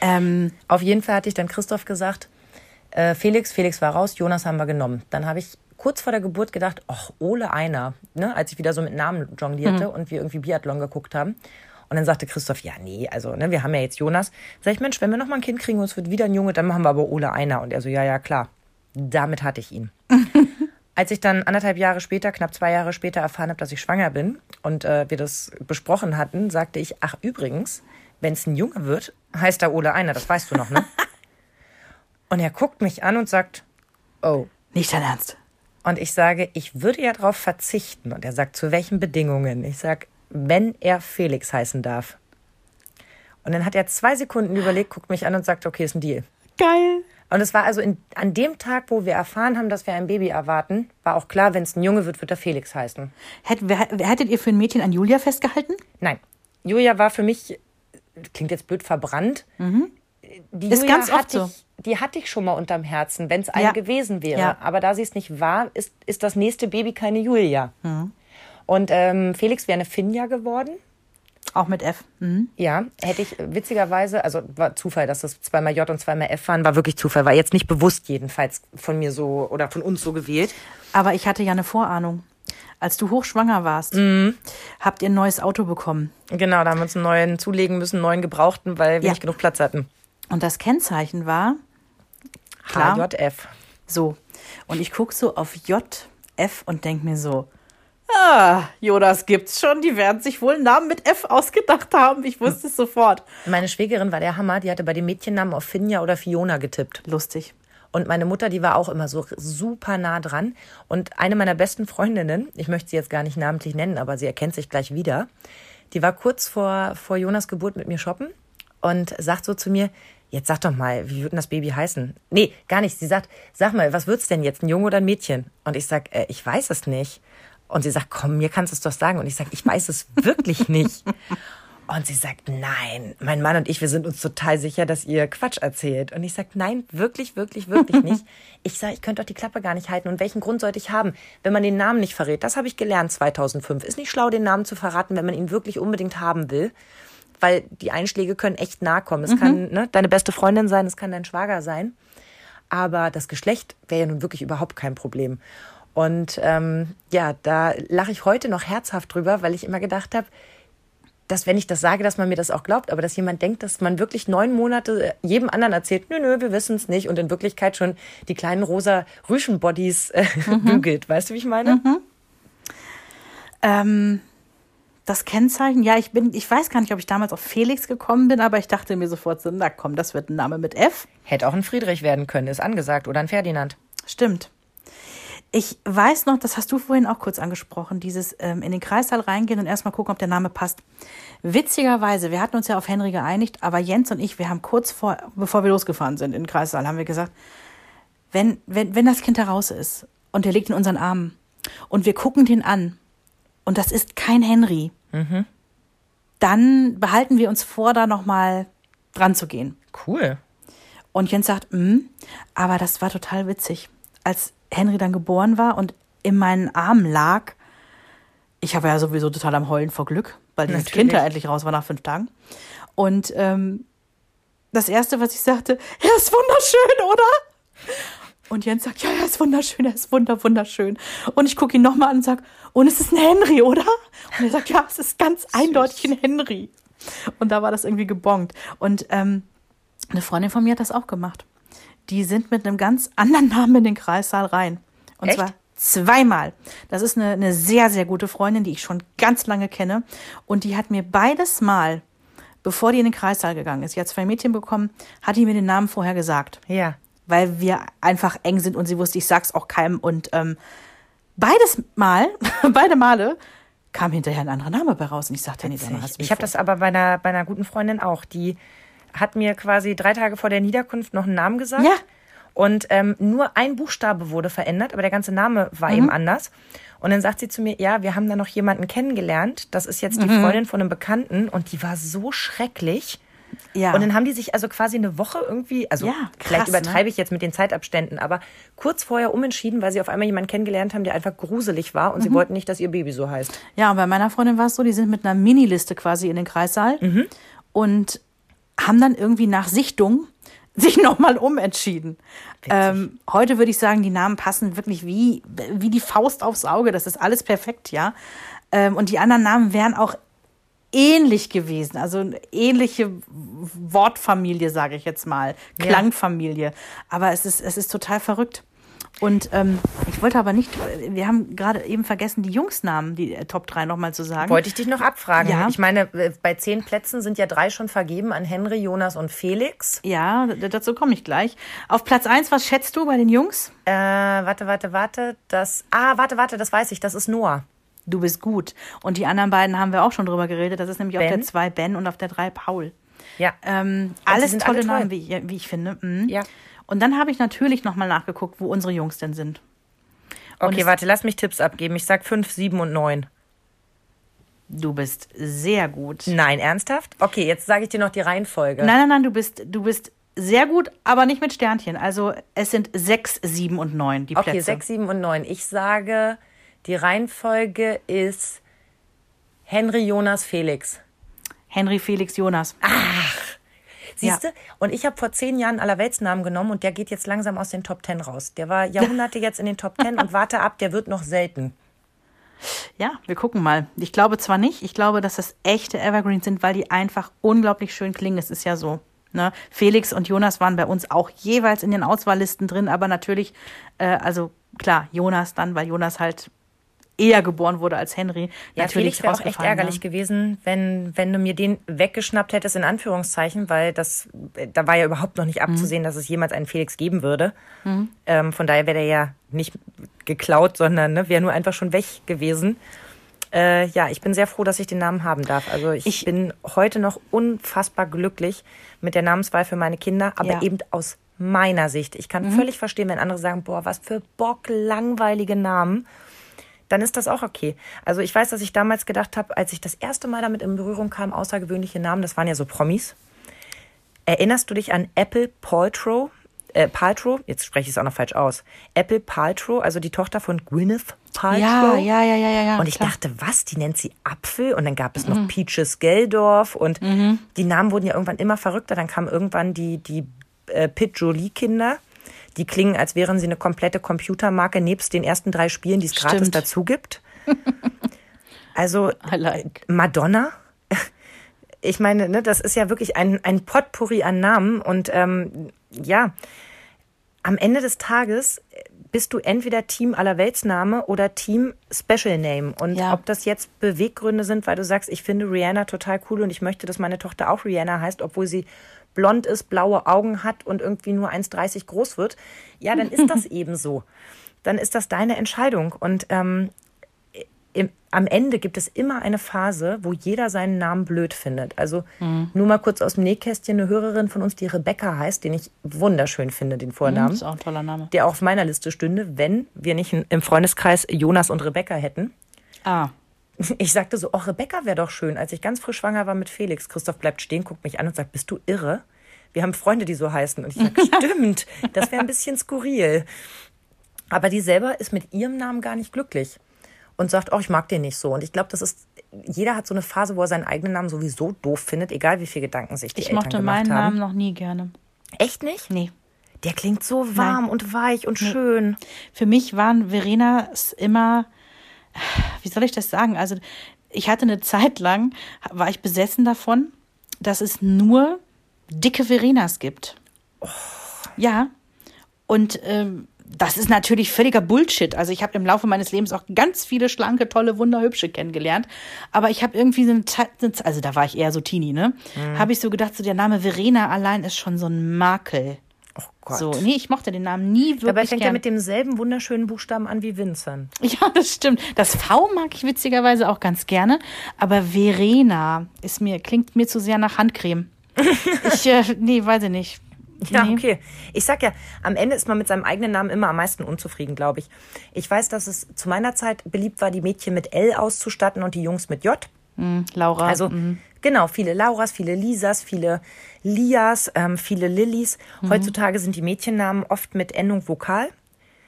Ähm, Auf jeden Fall hatte ich dann Christoph gesagt, äh, Felix, Felix war raus, Jonas haben wir genommen. Dann habe ich kurz vor der Geburt gedacht, ach, Ole einer, ne, als ich wieder so mit Namen jonglierte und wir irgendwie Biathlon geguckt haben. Und dann sagte Christoph, ja, nee, also, ne, wir haben ja jetzt Jonas. Sag ich, Mensch, wenn wir noch mal ein Kind kriegen und es wird wieder ein Junge, dann machen wir aber Ole einer. Und er so, ja, ja, klar. Damit hatte ich ihn. Als ich dann anderthalb Jahre später, knapp zwei Jahre später erfahren habe, dass ich schwanger bin und äh, wir das besprochen hatten, sagte ich, ach übrigens, wenn es ein Junge wird, heißt er Ole Einer, das weißt du noch, ne? und er guckt mich an und sagt, oh. nicht dein Ernst. Und ich sage, ich würde ja darauf verzichten. Und er sagt, zu welchen Bedingungen? Ich sage, wenn er Felix heißen darf. Und dann hat er zwei Sekunden überlegt, guckt mich an und sagt, okay, ist ein Deal. Geil. Und es war also in, an dem Tag, wo wir erfahren haben, dass wir ein Baby erwarten, war auch klar, wenn es ein Junge wird, wird er Felix heißen. Hätt, wer, wer, hättet ihr für ein Mädchen an Julia festgehalten? Nein, Julia war für mich klingt jetzt blöd, verbrannt. Die. Ist Julia ganz oft hatte so. ich, die hatte ich schon mal unterm Herzen, wenn es eine Ja. gewesen wäre. Ja. Aber da sie es nicht war, ist, ist das nächste Baby keine Julia. Mhm. Und ähm, Felix wäre eine Finja geworden. Auch mit F. Mhm. Ja, hätte ich witzigerweise, also war Zufall, dass das zweimal J und zweimal F waren, war wirklich Zufall, war jetzt nicht bewusst jedenfalls von mir so oder von uns so gewählt. Aber ich hatte ja eine Vorahnung. Als du hochschwanger warst, Mhm. habt habt ihr ein neues Auto bekommen. Genau, da haben wir uns einen neuen zulegen müssen, einen neuen gebrauchten, weil wir Ja. nicht genug Platz hatten. Und das Kennzeichen war Klar. HJF. so. Und ich gucke so auf J, F und denk mir so, ah, Jonas gibt's schon. Die werden sich wohl einen Namen mit F ausgedacht haben. Ich wusste es sofort. Meine Schwägerin war der Hammer, die hatte bei den Mädchennamen auf Finja oder Fiona getippt. Lustig. Und meine Mutter, die war auch immer so super nah dran. Und eine meiner besten Freundinnen, ich möchte sie jetzt gar nicht namentlich nennen, aber sie erkennt sich gleich wieder, die war kurz vor, vor Jonas Geburt mit mir shoppen und sagt so zu mir, jetzt sag doch mal, wie wird denn das Baby heißen? Nee, gar nicht. Sie sagt, sag mal, was wird's denn jetzt, ein Junge oder ein Mädchen? Und ich sag, äh, ich weiß es nicht. Und sie sagt, komm, mir kannst du es doch sagen. Und ich sag, ich weiß es wirklich nicht. Und sie sagt, nein, mein Mann und ich, wir sind uns total sicher, dass ihr Quatsch erzählt. Und ich sag, nein, wirklich, wirklich, wirklich nicht. Ich sag, ich könnte doch die Klappe gar nicht halten. Und welchen Grund sollte ich haben, wenn man den Namen nicht verrät? Das habe ich gelernt 2005. Ist nicht schlau, den Namen zu verraten, wenn man ihn wirklich unbedingt haben will. Weil die Einschläge können echt nahe kommen. Es kann ne, deine beste Freundin sein, es kann dein Schwager sein. Aber das Geschlecht wäre ja nun wirklich überhaupt kein Problem. Und ähm, ja, da lache ich heute noch herzhaft drüber, weil ich immer gedacht habe, dass wenn ich das sage, dass man mir das auch glaubt, aber dass jemand denkt, dass man wirklich neun Monate jedem anderen erzählt, nö, nö, wir wissen es nicht und in Wirklichkeit schon die kleinen rosa Rüschenbodies äh, bügelt. Weißt du, wie ich meine? Ähm, das Kennzeichen, ja, ich bin, ich weiß gar nicht, ob ich damals auf Felix gekommen bin, aber ich dachte mir sofort so, na komm, das wird ein Name mit F. Hätte auch ein Friedrich werden können, ist angesagt, oder ein Ferdinand. Stimmt. Ich weiß noch, das hast du vorhin auch kurz angesprochen, dieses ähm, in den Kreissaal reingehen und erstmal gucken, ob der Name passt. Witzigerweise, wir hatten uns ja auf Henry geeinigt, aber Jens und ich, wir haben kurz vor, bevor wir losgefahren sind in den Kreissaal, haben wir gesagt, wenn, wenn, wenn das Kind da raus ist und der liegt in unseren Armen und wir gucken den an und das ist kein Henry, dann behalten wir uns vor, da nochmal dran zu gehen. Cool. Und Jens sagt, hm, aber das war total witzig. Als Henry dann geboren war und in meinen Armen lag, ich habe ja sowieso total am Heulen vor Glück, weil dieses Natürlich. Kind da endlich raus war nach fünf Tagen. Und ähm, das Erste, was ich sagte, er ist wunderschön, oder? Und Jens sagt, ja, er ist wunderschön, er ist wunder, wunderschön. Und ich gucke ihn nochmal an und sage, und es ist ein Henry, oder? Und er sagt, ja, es ist ganz eindeutig ein Henry. Und da war das irgendwie gebongt. Und ähm, eine Freundin von mir hat das auch gemacht. Die sind mit einem ganz anderen Namen in den Kreissaal rein. Und Echt? zwar zweimal. Das ist eine, eine sehr, sehr gute Freundin, die ich schon ganz lange kenne. Und die hat mir beides Mal, bevor die in den Kreissaal gegangen ist, sie hat zwei Mädchen bekommen, hat die mir den Namen vorher gesagt. Ja. Weil wir einfach eng sind und sie wusste, ich sag's auch keinem. Und ähm, beides Mal, beide Male, kam hinterher ein anderer Name bei raus. Und ich sagte, nee, mal, hast du Ich habe das aber bei einer, bei einer guten Freundin auch. Die hat mir quasi drei Tage vor der Niederkunft noch einen Namen gesagt. Ja. Und ähm, nur ein Buchstabe wurde verändert, aber der ganze Name war Mhm. eben anders. Und dann sagt sie zu mir, ja, wir haben da noch jemanden kennengelernt. Das ist jetzt die Mhm. Freundin von einem Bekannten und die war so schrecklich. Ja. Und dann haben die sich also quasi eine Woche irgendwie, also Ja, vielleicht krass, übertreibe ne? ich jetzt mit den Zeitabständen, aber kurz vorher umentschieden, weil sie auf einmal jemanden kennengelernt haben, der einfach gruselig war Mhm. und sie wollten nicht, dass ihr Baby so heißt. Ja, und bei meiner Freundin war es so, die sind mit einer Miniliste quasi in den Kreissaal und haben dann irgendwie nach Sichtung sich nochmal umentschieden. Ähm, heute würde ich sagen, die Namen passen wirklich wie, wie die Faust aufs Auge. Das ist alles perfekt, ja. Ähm, und die anderen Namen wären auch ähnlich gewesen, also eine ähnliche Wortfamilie, sage ich jetzt mal, Ja. Klangfamilie. Aber es ist, es ist total verrückt. Und ähm, ich wollte aber nicht, wir haben gerade eben vergessen, die Jungsnamen, die äh, Top 3 nochmal zu sagen. Wollte ich dich noch abfragen. Ja. Ich meine, äh, bei zehn Plätzen sind ja drei schon vergeben an Henry, Jonas und Felix. Ja, dazu komme ich gleich. Auf Platz 1, was schätzt du bei den Jungs? Äh, warte, warte, warte. Das. Ah, warte, warte, das weiß ich. Das ist Noah. Du bist gut. Und die anderen beiden haben wir auch schon drüber geredet. Das ist nämlich auf Ben. der 2 Ben und auf der 3 Paul. Ja. Ähm, alles sind tolle alle. Namen, wie, ich- wie ich finde. Mhm. Ja. Und dann habe ich natürlich nochmal nachgeguckt, wo unsere Jungs denn sind. Und Okay, warte, lass mich Tipps abgeben. Ich sag fünf, sieben und neun. Du bist sehr gut. Nein, ernsthaft? Okay, jetzt sage ich dir noch die Reihenfolge. Nein, nein, nein, du bist, du bist sehr gut, aber nicht mit Sternchen. Also es sind sechs, sieben und neun die okay, Plätze. sechs, sieben und neun. Ich sage, die Reihenfolge ist Henry Jonas Felix. Henry Felix Jonas. Siehst du? Und ich habe vor zehn Jahren einen Allerweltsnamen genommen und der geht jetzt langsam aus den Top Ten raus. Der war Jahrhunderte jetzt in den Top Ten und warte ab, der wird noch selten. Ja, wir gucken mal. Ich glaube zwar nicht, ich glaube, dass das echte Evergreens sind, weil die einfach unglaublich schön klingen. Es ist ja so. Ne? Felix und Jonas waren bei uns auch jeweils in den Auswahllisten drin, aber natürlich, äh, also klar, Jonas dann, weil Jonas halt eher geboren wurde als Henry. Ja, natürlich Felix wäre auch echt ärgerlich ne? gewesen, wenn, wenn du mir den weggeschnappt hättest, in Anführungszeichen, weil das, da war ja überhaupt noch nicht abzusehen, dass es jemals einen Felix geben würde. Ähm, von daher wäre der ja nicht geklaut, sondern ne, wäre nur einfach schon weg gewesen. Äh, ja, ich bin sehr froh, dass ich den Namen haben darf. Also ich, Ich- bin heute noch unfassbar glücklich mit der Namenswahl für meine Kinder, aber Ja. Mhm. eben aus meiner Sicht. Ich kann völlig verstehen, wenn andere sagen, boah, was für Bock langweilige Namen dann ist das auch okay. Also ich weiß, dass ich damals gedacht habe, als ich das erste Mal damit in Berührung kam, außergewöhnliche Namen, das waren ja so Promis. Erinnerst du dich an Apple Paltrow? Äh, Paltrow, jetzt spreche ich es auch noch falsch aus. Apple Paltrow, also die Tochter von Gwyneth Paltrow. Ja, ja, ja, ja, ja. Und ich klar. dachte, was? Die nennt sie Apfel und dann gab es noch Peaches Geldorf und die Namen wurden ja irgendwann immer verrückter. Dann kamen irgendwann die, die äh, Pit Jolie-Kinder. Die klingen, als wären sie eine komplette Computermarke nebst den ersten drei Spielen, die es gratis dazu gibt. Also like. Madonna. Ich meine, ne, das ist ja wirklich ein, ein Potpourri an Namen. Und ähm, ja, am Ende des Tages bist du entweder Team Allerweltsname oder Team Special Name. Und Ja. ob das jetzt Beweggründe sind, weil du sagst, ich finde Rihanna total cool und ich möchte, dass meine Tochter auch Rihanna heißt, obwohl sie blond ist, blaue Augen hat und irgendwie nur 1,30 groß wird, ja, dann ist das eben so. Dann ist das deine Entscheidung. Und ähm, im, am Ende gibt es immer eine Phase, wo jeder seinen Namen blöd findet. Also Mhm. nur mal kurz aus dem Nähkästchen, eine Hörerin von uns, die Rebecca heißt, den ich wunderschön finde, den Das Vornamen, ist auch ein toller Name. der auch auf meiner Liste stünde, wenn wir nicht im Freundeskreis Jonas und Rebecca hätten. Ah, Ich sagte so, oh, Rebecca wäre doch schön, als ich ganz frisch schwanger war mit Felix. Christoph bleibt stehen, guckt mich an und sagt, bist du irre? Wir haben Freunde, die so heißen. Und ich sage, stimmt, das wäre ein bisschen skurril. Aber die selber ist mit ihrem Namen gar nicht glücklich und sagt, oh, ich mag den nicht so. Und ich glaube, das ist, jeder hat so eine Phase, wo er seinen eigenen Namen sowieso doof findet, egal wie viel Gedanken sich die ich Eltern mochte gemacht meinen haben. Namen noch nie gerne. Echt nicht? Nee. Der klingt so warm und weich und schön. Für mich waren Verenas immer, wie soll ich das sagen? Also ich hatte eine Zeit lang, war ich besessen davon, dass es nur dicke Verenas gibt. Ja. Und ähm, das ist natürlich völliger Bullshit. Also ich habe im Laufe meines Lebens auch ganz viele schlanke, tolle, wunderhübsche kennengelernt. Aber ich habe irgendwie so eine Zeit, also da war ich eher so Teenie, ne? Habe ich so gedacht, so der Name Verena allein ist schon so ein Makel. Oh Gott. So, nee, ich mochte den Namen nie wirklich Dabei fängt er gern. mit demselben wunderschönen Buchstaben an wie Vincent. Ja, das stimmt. Das V mag ich witzigerweise auch ganz gerne, aber Verena ist mir klingt mir zu sehr nach Handcreme. ich äh, nee, weiß ich nicht. Ja, Nee. okay. Ich sag ja, am Ende ist man mit seinem eigenen Namen immer am meisten unzufrieden, glaube ich. Ich weiß, dass es zu meiner Zeit beliebt war, die Mädchen mit L auszustatten und die Jungs mit J. Hm, Laura. Also genau, viele Lauras, viele Lisas, viele Lias, ähm, viele Lillys. Heutzutage sind die Mädchennamen oft mit Endung Vokal.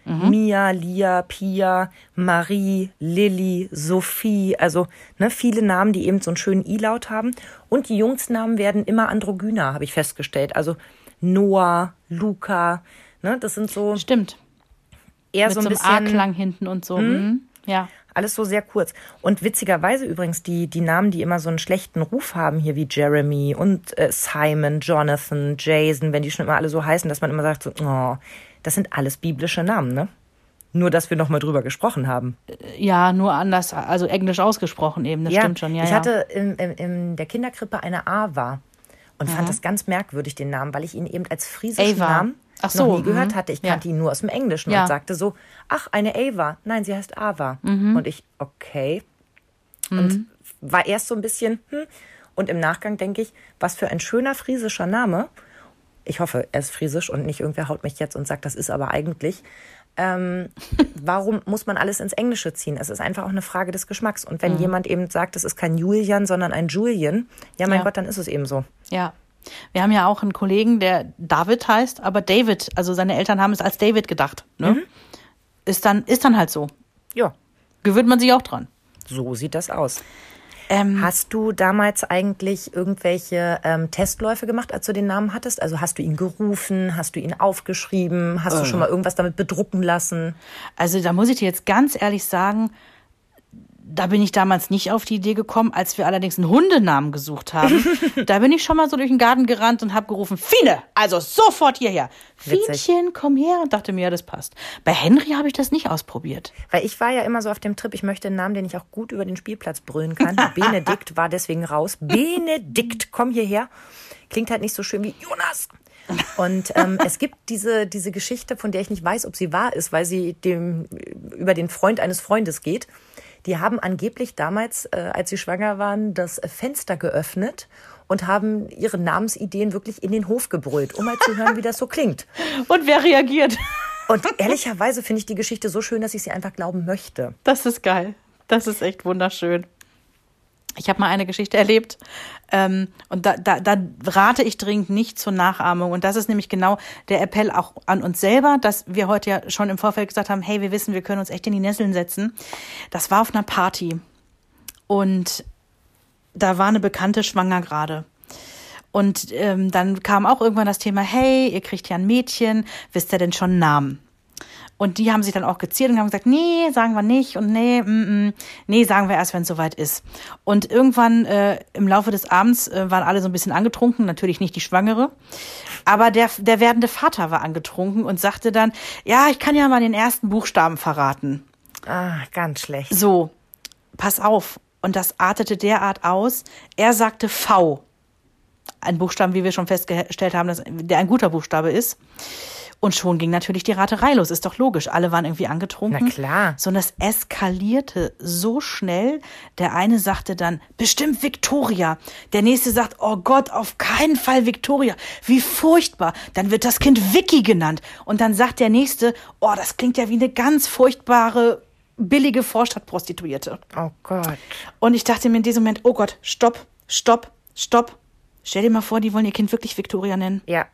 Mia, Lia, Pia, Marie, Lilly, Sophie, also ne, viele Namen, die eben so einen schönen I-Laut haben. Und die Jungsnamen werden immer androgyner, habe ich festgestellt. Also Noah, Luca, ne, das sind so stimmt. eher Mit so ein einem bisschen A-Klang hinten und so. Mhm. Ja. Alles so sehr kurz. Und witzigerweise übrigens, die, die Namen, die immer so einen schlechten Ruf haben, hier wie Jeremy und äh, Simon, Jonathan, Jason, wenn die schon immer alle so heißen, dass man immer sagt, so, oh, das sind alles biblische Namen, ne? Nur, dass wir nochmal drüber gesprochen haben. Ja, nur anders, also englisch ausgesprochen eben, das stimmt schon, ja. ich ja. hatte in, in, in der Kinderkrippe eine Ava und fand das ganz merkwürdig, den Namen, weil ich ihn eben als friesischen Ava. Namen Ach so, noch nie gehört mhm. hatte. Ich kannte ihn nur aus dem Englischen und sagte so, ach, eine Ava. Nein, sie heißt Ava. Mhm. Und ich, okay. Und war erst so ein bisschen, hm. Und im Nachgang denke ich, was für ein schöner friesischer Name. Ich hoffe, er ist friesisch und nicht irgendwer haut mich jetzt und sagt, das ist aber eigentlich. ähm, warum muss man alles ins Englische ziehen? Es ist einfach auch eine Frage des Geschmacks. Und wenn jemand eben sagt, es ist kein Julian, sondern ein Julian, ja, mein Ja. Gott, dann ist es eben so. Ja. Wir haben ja auch einen Kollegen, der David heißt, aber David, also seine Eltern haben es als David gedacht. Ne? Ist, dann, ist dann halt so. Ja, Gewöhnt man sich auch dran. so sieht das aus. Ähm, Hast du damals eigentlich irgendwelche ähm, Testläufe gemacht, als du den Namen hattest? Also hast du ihn gerufen, hast du ihn aufgeschrieben, hast du schon mal irgendwas damit bedrucken lassen? Also da muss ich dir jetzt ganz ehrlich sagen, da bin ich damals nicht auf die Idee gekommen, als wir allerdings einen Hundenamen gesucht haben. da bin ich schon mal so durch den Garten gerannt und habe gerufen, Fine, also sofort hierher. Witzig. Fienchen, komm her und dachte mir, ja, das passt. Bei Henry habe ich das nicht ausprobiert. Weil ich war ja immer so auf dem Trip, ich möchte einen Namen, den ich auch gut über den Spielplatz brüllen kann. Benedikt war deswegen raus. Benedikt, komm hierher. Klingt halt nicht so schön wie Jonas. Und ähm, es gibt diese, diese Geschichte, von der ich nicht weiß, ob sie wahr ist, weil sie dem, über den Freund eines Freundes geht. Die haben angeblich damals, äh, als sie schwanger waren, das Fenster geöffnet und haben ihre Namensideen wirklich in den Hof gebrüllt, um mal zu hören, wie das so klingt. Und wer reagiert? Und ehrlicherweise finde ich die Geschichte so schön, dass ich sie einfach glauben möchte. Das ist geil. Das ist echt wunderschön. Ich habe mal eine Geschichte erlebt ähm, und da, da, da rate ich dringend nicht zur Nachahmung. Und das ist nämlich genau der Appell auch an uns selber, dass wir heute ja schon im Vorfeld gesagt haben, hey, wir wissen, wir können uns echt in die Nesseln setzen. Das war auf einer Party und da war eine Bekannte schwanger gerade. Und ähm, dann kam auch irgendwann das Thema, hey, ihr kriegt ja ein Mädchen, wisst ihr denn schon einen Namen? Und die haben sich dann auch geziert und haben gesagt, nee, sagen wir nicht und nee, mm, mm, nee, sagen wir erst, wenn es soweit ist. Und irgendwann äh, im Laufe des Abends äh, waren alle so ein bisschen angetrunken, natürlich nicht die Schwangere, aber der, der werdende Vater war angetrunken und sagte dann, ja, ich kann ja mal den ersten Buchstaben verraten. Ah, ganz schlecht. So, pass auf. Und das artete derart aus. Er sagte V. Ein Buchstaben, wie wir schon festgestellt haben, dass, der ein guter Buchstabe ist. Und schon ging natürlich die Raterei los. Ist doch logisch. Alle waren irgendwie angetrunken. Na klar. So, und das eskalierte so schnell. Der eine sagte dann, bestimmt Victoria. Der nächste sagt, oh Gott, auf keinen Fall Victoria. Wie furchtbar. Dann wird das Kind Vicky genannt. Und dann sagt der nächste, oh, das klingt ja wie eine ganz furchtbare, billige Vorstadtprostituierte. Oh Gott. Und ich dachte mir in diesem Moment, oh Gott, stopp, stopp, stopp. Stell dir mal vor, die wollen ihr Kind wirklich Victoria nennen. Ja.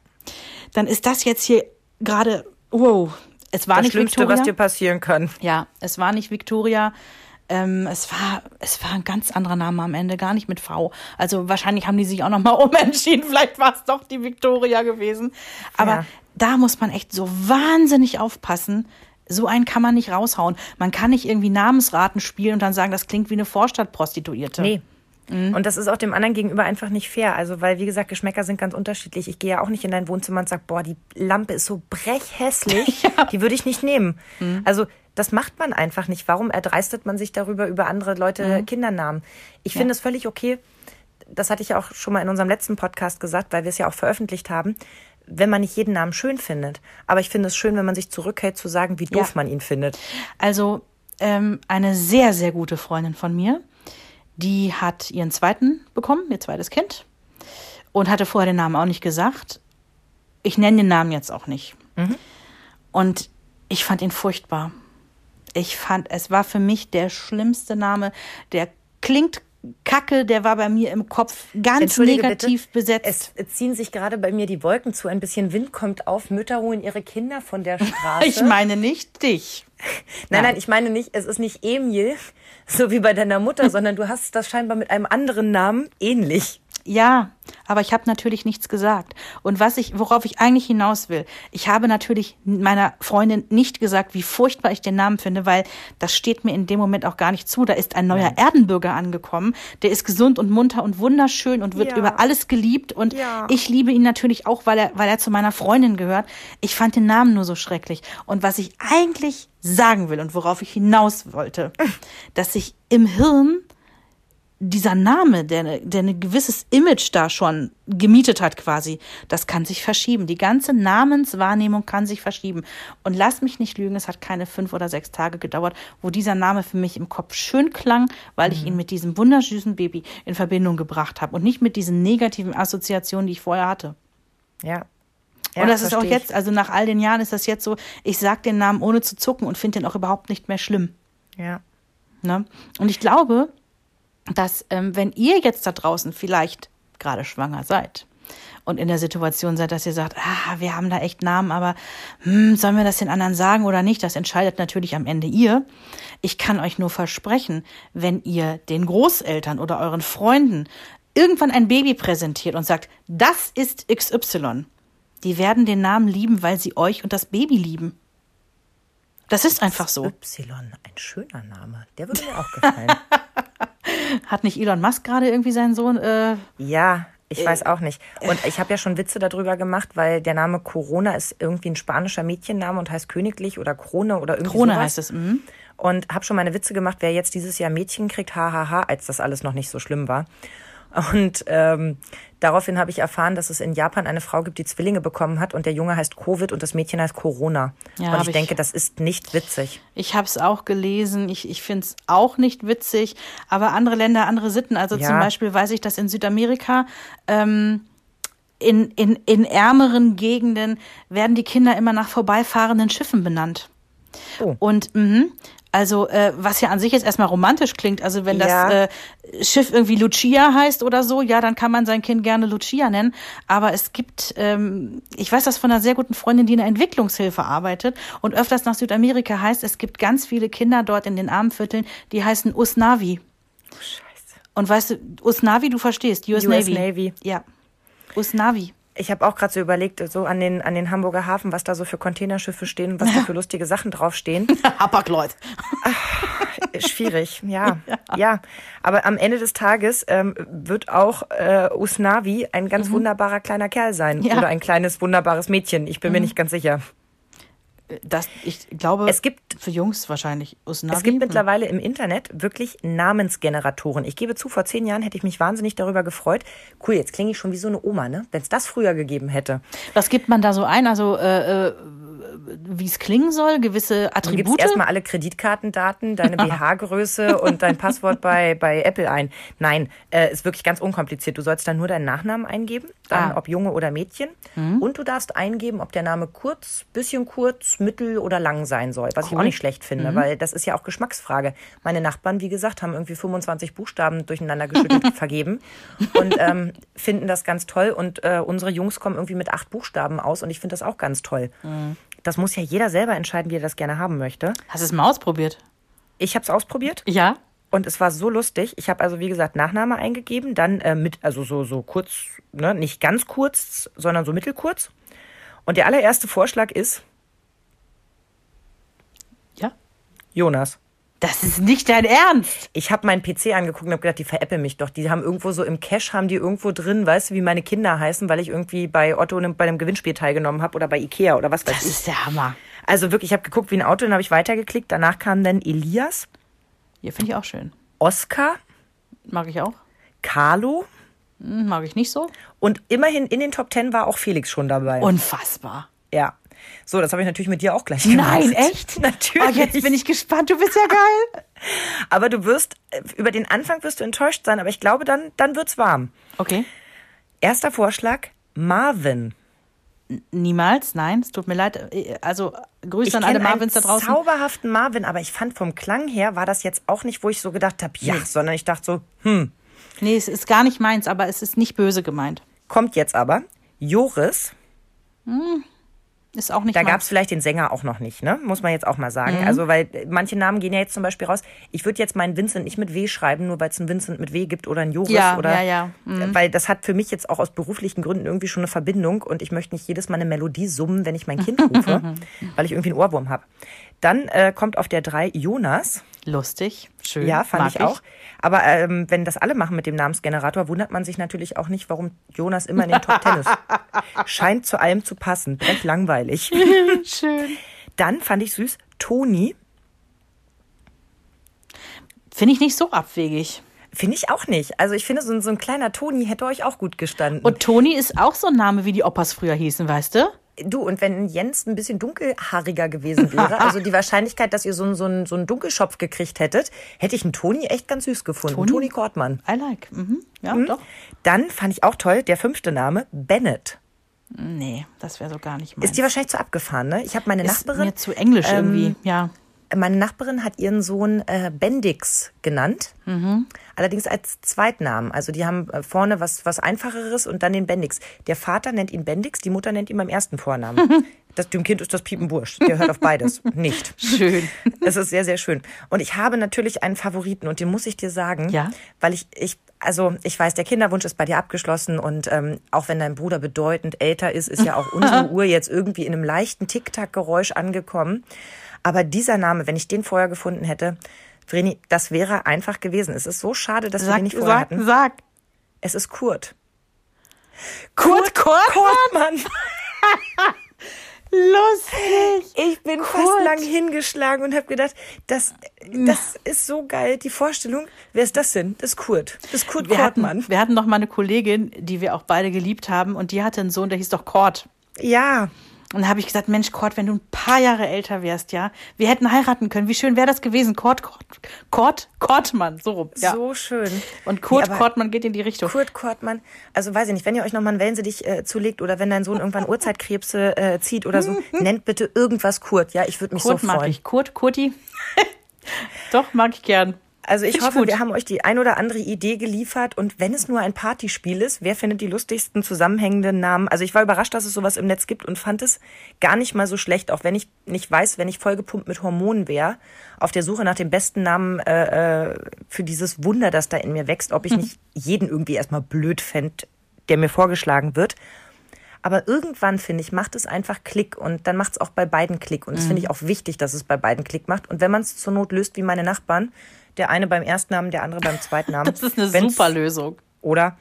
Dann ist das jetzt hier gerade, wow, es war Das nicht Schlimmste, Victoria. was dir passieren kann. Ja, es war nicht Victoria. Ähm, es war, es war ein ganz anderer Name am Ende, gar nicht mit V. Also wahrscheinlich haben die sich auch noch mal umentschieden. Vielleicht war es doch die Victoria gewesen. Aber Ja. da muss man echt so wahnsinnig aufpassen. So einen kann man nicht raushauen. Man kann nicht irgendwie Namensraten spielen und dann sagen, das klingt wie eine Vorstadtprostituierte. Nee. Und das ist auch dem anderen gegenüber einfach nicht fair. Also, weil, wie gesagt, Geschmäcker sind ganz unterschiedlich. Ich gehe ja auch nicht in dein Wohnzimmer und sag, boah, die Lampe ist so brechhässlich, die würde ich nicht nehmen. Also, das macht man einfach nicht. Warum erdreistet man sich darüber, über andere Leute Kindernamen? Ich finde es völlig okay. Das hatte ich ja auch schon mal in unserem letzten Podcast gesagt, weil wir es ja auch veröffentlicht haben. Wenn man nicht jeden Namen schön findet. Aber ich finde es schön, wenn man sich zurückhält, zu sagen, wie doof Ja. man ihn findet. Also ähm, eine sehr, sehr gute Freundin von mir, die hat ihren zweiten bekommen, ihr zweites Kind, und hatte vorher den Namen auch nicht gesagt. Ich nenne den Namen jetzt auch nicht. Und ich fand ihn furchtbar. Ich fand, es war für mich der schlimmste Name. Der klingt kacke, der war bei mir im Kopf ganz negativ bitte, besetzt. Es ziehen sich gerade bei mir die Wolken zu. Ein bisschen Wind kommt auf. Mütter holen ihre Kinder von der Straße. ich meine nicht dich. nein, nein, ich meine nicht, es ist nicht Emil, so wie bei deiner Mutter, sondern du hast das scheinbar mit einem anderen Namen ähnlich. Ja, aber ich habe natürlich nichts gesagt. Und was ich, worauf ich eigentlich hinaus will, ich habe natürlich meiner Freundin nicht gesagt, wie furchtbar ich den Namen finde, weil das steht mir in dem Moment auch gar nicht zu. Da ist ein neuer Erdenbürger angekommen, der ist gesund und munter und wunderschön und wird Ja. über alles geliebt. Und Ja. ich liebe ihn natürlich auch, weil er, weil er zu meiner Freundin gehört. Ich fand den Namen nur so schrecklich. Und was ich eigentlich sagen will und worauf ich hinaus wollte, dass sich im Hirn dieser Name, der, der ein gewisses Image da schon gemietet hat quasi, das kann sich verschieben. Die ganze Namenswahrnehmung kann sich verschieben. Und lass mich nicht lügen, es hat keine fünf oder sechs Tage gedauert, wo dieser Name für mich im Kopf schön klang, weil ich ihn mit diesem wundersüßen Baby in Verbindung gebracht habe und nicht mit diesen negativen Assoziationen, die ich vorher hatte. Ja. Ja, und das ist auch jetzt, also nach all den Jahren ist das jetzt so, ich sag den Namen ohne zu zucken und finde den auch überhaupt nicht mehr schlimm. Ja. Ne? Und ich glaube, dass ähm, wenn ihr jetzt da draußen vielleicht gerade schwanger seid und in der Situation seid, dass ihr sagt, ah, wir haben da echt Namen, aber hm, sollen wir das den anderen sagen oder nicht? Das entscheidet natürlich am Ende ihr. Ich kann euch nur versprechen, wenn ihr den Großeltern oder euren Freunden irgendwann ein Baby präsentiert und sagt, das ist XY, die werden den Namen lieben, weil sie euch und das Baby lieben. Das ist einfach so. Y, ein schöner Name. Der würde mir auch gefallen. Hat nicht Elon Musk gerade irgendwie seinen Sohn äh, ja, ich weiß auch nicht. Und ich habe ja schon Witze darüber gemacht, weil der Name Corona ist irgendwie ein spanischer Mädchenname und heißt königlich oder Krone oder irgendwie Krone sowas. heißt es. Mhm. Und habe schon meine Witze gemacht, wer jetzt dieses Jahr Mädchen kriegt, hahaha, als das alles noch nicht so schlimm war. Und ähm, daraufhin habe ich erfahren, dass es in Japan eine Frau gibt, die Zwillinge bekommen hat und der Junge heißt Covid und das Mädchen heißt Corona. Ja, und ich ich- denke, das ist nicht witzig. Ich habe es auch gelesen. Ich, ich finde es auch nicht witzig. Aber andere Länder, andere Sitten. Also Ja. zum Beispiel weiß ich, dass in Südamerika ähm, in, in, in ärmeren Gegenden werden die Kinder immer nach vorbeifahrenden Schiffen benannt. Oh. Und mhm, also äh, was ja an sich jetzt erstmal romantisch klingt, also wenn das Ja. äh, Schiff irgendwie Lucia heißt oder so, ja, dann kann man sein Kind gerne Lucia nennen. Aber es gibt, ähm, ich weiß das von einer sehr guten Freundin, die in der Entwicklungshilfe arbeitet und öfters nach Südamerika heißt, es gibt ganz viele Kinder dort in den armen Vierteln, die heißen Usnavi. Scheiße. Und weißt du, Usnavi, du verstehst, US, US Navy. Navy. Ja. Usnavi. Ich habe auch gerade so überlegt, so an den, an den Hamburger Hafen, was da so für Containerschiffe stehen und was da für lustige Sachen draufstehen. Hapag-Lloyd. Schwierig, ja. ja. Aber am Ende des Tages ähm, wird auch äh, Usnavi ein ganz wunderbarer kleiner Kerl sein. Mhm. Ja. Mhm. Oder ein kleines, wunderbares Mädchen. Ich bin mir nicht ganz sicher. Das, ich glaube, Es gibt- für Jungs wahrscheinlich Usnavi. Es gibt mittlerweile im Internet wirklich Namensgeneratoren. Ich gebe zu, vor zehn Jahren hätte ich mich wahnsinnig darüber gefreut. Cool, jetzt klinge ich schon wie so eine Oma, ne? Wenn es das früher gegeben hätte. Was gibt man da so ein? Also, äh, äh, wie es klingen soll, gewisse Du gibst Attribute? erstmal alle Kreditkartendaten, deine BH-Größe und dein Passwort bei, bei Apple ein. Nein, äh, ist wirklich ganz unkompliziert. Du sollst dann nur deinen Nachnamen eingeben, dann Ah. ob Junge oder Mädchen. Und du darfst eingeben, ob der Name kurz, bisschen kurz, mittel oder lang sein soll. Was ich auch nicht schlecht finde, weil das ist ja auch Geschmacksfrage. Meine Nachbarn, wie gesagt, haben irgendwie 25 Buchstaben durcheinander geschüttelt vergeben und ähm, finden das ganz toll. Und äh, unsere Jungs kommen irgendwie mit acht Buchstaben aus und ich finde das auch ganz toll. Das muss ja jeder selber entscheiden, wie er das gerne haben möchte. Hast du es mal ausprobiert? Ich habe es ausprobiert Ja. und es war so lustig. Ich habe also wie gesagt Nachname eingegeben, dann äh, mit also so so kurz, ne, nicht ganz kurz, sondern so mittelkurz. Und der allererste Vorschlag ist Ja. Jonas. Das ist nicht dein Ernst. Ich habe meinen PC angeguckt und habe gedacht, die veräppeln mich doch. Die haben irgendwo so im Cache haben die irgendwo drin, weißt du, wie meine Kinder heißen, weil ich irgendwie bei Otto ne- bei einem Gewinnspiel teilgenommen habe oder bei Ikea oder was weiß Das ich. ist der Hammer. Also wirklich, ich habe geguckt wie ein Auto, dann habe ich weitergeklickt. Danach kam dann Elias, Ja, finde ich auch schön. Oskar, Mag ich auch. Carlo Hm, mag ich nicht so. und immerhin in den Top Ten war auch Felix schon dabei. Unfassbar. Ja. So, das habe ich natürlich mit dir auch gleich gemacht. Nein, echt? Natürlich. Oh, jetzt bin ich gespannt. Du bist ja geil. aber du wirst, äh, über den Anfang wirst du enttäuscht sein, aber ich glaube, dann, dann wird's warm. Okay. Erster Vorschlag, Marvin. Niemals, nein, es tut mir leid. Äh, Also Grüße Ich an alle Marvins da einen draußen. zauberhaften Marvin, aber ich fand vom Klang her war das jetzt auch nicht, wo ich so gedacht habe, ja, sondern ich dachte so, hm, Nee, es ist gar nicht meins, aber es ist nicht böse gemeint. kommt jetzt aber. Joris, Ist auch nicht da gab es vielleicht den Sänger auch noch nicht, ne? Muss man jetzt auch mal Mhm. sagen. Also, weil äh, manche Namen gehen ja jetzt zum Beispiel raus. Ich würde jetzt meinen Vincent nicht mit W schreiben, nur weil es einen Vincent mit W gibt oder einen Joris Ja, oder. ja, ja. Mhm. Weil das hat für mich jetzt auch aus beruflichen Gründen irgendwie schon eine Verbindung und ich möchte nicht jedes Mal eine Melodie summen, wenn ich mein Kind rufe, weil ich irgendwie einen Ohrwurm habe. Dann äh, kommt auf der 3 Jonas. Lustig, schön. Ja, fand mag ich auch. Aber ähm, wenn das alle machen mit dem Namensgenerator, wundert man sich natürlich auch nicht, warum Jonas immer in den Top Ten ist. Scheint zu allem zu passen. Recht langweilig. Schön. Dann fand ich süß, Toni. Finde ich nicht so abwegig. Finde ich auch nicht. Also ich finde, so, ein- so ein kleiner Toni hätte euch auch gut gestanden. Und Toni ist auch so ein Name, wie die Opas früher hießen, weißt du? Du, und wenn Jens ein bisschen dunkelhaariger gewesen wäre, also die Wahrscheinlichkeit, dass ihr so, einen- so, einen, so einen Dunkelschopf gekriegt hättet, hätte ich einen Toni echt ganz süß gefunden. Toni? Toni Kortmann. I like. Mhm. Ja, Mhm. doch. Dann fand ich auch toll, der fünfte Name, Bennett. Nee, das wäre so gar nicht meins. Ist die wahrscheinlich zu abgefahren, ne? Ich habe meine Ist Nachbarin. mir zu englisch ähm, irgendwie, ja. Meine Nachbarin hat ihren Sohn äh, Bendix genannt. Allerdings als Zweitnamen. Also die haben äh, vorne was, was Einfacheres und dann den Bendix. Der Vater nennt ihn Bendix, die Mutter nennt ihn beim ersten Vornamen. Das, dem Kind ist das Piepen wurscht. Der hört auf beides. Nicht. Schön. Es ist sehr, sehr schön. Und ich habe natürlich einen Favoriten und den muss ich dir sagen. Ja? Weil ich, ich, also ich weiß, der Kinderwunsch ist bei dir abgeschlossen und ähm, auch wenn dein Bruder bedeutend älter ist, ist ja auch unsere Uhr jetzt irgendwie in einem leichten Tick-Tack-Geräusch angekommen. Aber dieser Name, wenn ich den vorher gefunden hätte, Vreni, das wäre einfach gewesen. Es ist so schade, dass wir Sag, den nicht vorher sag, hatten. sag. Es ist Kurt. Kurt Kortmann? Kortmann. Lustig. Ich bin Kurt. fast lang hingeschlagen und habe gedacht, das, das ist so geil. Die Vorstellung, wer ist das denn? Das ist Kurt. Das ist Kurt Wir hatten, Kortmann. wir hatten noch mal eine Kollegin, die wir auch beide geliebt haben und die hatte einen Sohn, der hieß doch Kurt. Ja, Und da habe ich gesagt, Mensch, Kurt, wenn du ein paar Jahre älter wärst, ja, wir hätten heiraten können. Wie schön wäre das gewesen? Kurt, Kurt, Kurt, Kortmann, so rum. Ja. so schön. Und Kurt Nee, aber Kortmann geht in die Richtung. Kurt Kortmann, also weiß ich nicht, wenn ihr euch nochmal einen Wellensittich äh, zulegt oder wenn dein Sohn irgendwann Urzeitkrebse äh, zieht oder so, nennt bitte irgendwas Kurt. Ja, ich würde mich Kurt so mag freuen. ich. Kurt, Kurti. Doch, mag ich gern. Also ich Find hoffe, gut. wir haben euch die ein oder andere Idee geliefert und wenn es nur ein Partyspiel ist, wer findet die lustigsten zusammenhängenden Namen? Also ich war überrascht, dass es sowas im Netz gibt und fand es gar nicht mal so schlecht, auch wenn ich nicht weiß, wenn ich vollgepumpt mit Hormonen wäre, auf der Suche nach dem besten Namen äh, äh, für dieses Wunder, das da in mir wächst, ob ich nicht jeden irgendwie erstmal blöd fänd, der mir vorgeschlagen wird. Aber irgendwann, finde ich, macht es einfach Klick und dann macht es auch bei beiden Klick. Und das finde ich auch wichtig, dass es bei beiden Klick macht. Und wenn man es zur Not löst, wie meine Nachbarn, der eine beim Erstnamen, der andere beim Zweitnamen. Das ist eine wenn's- super Lösung. Oder?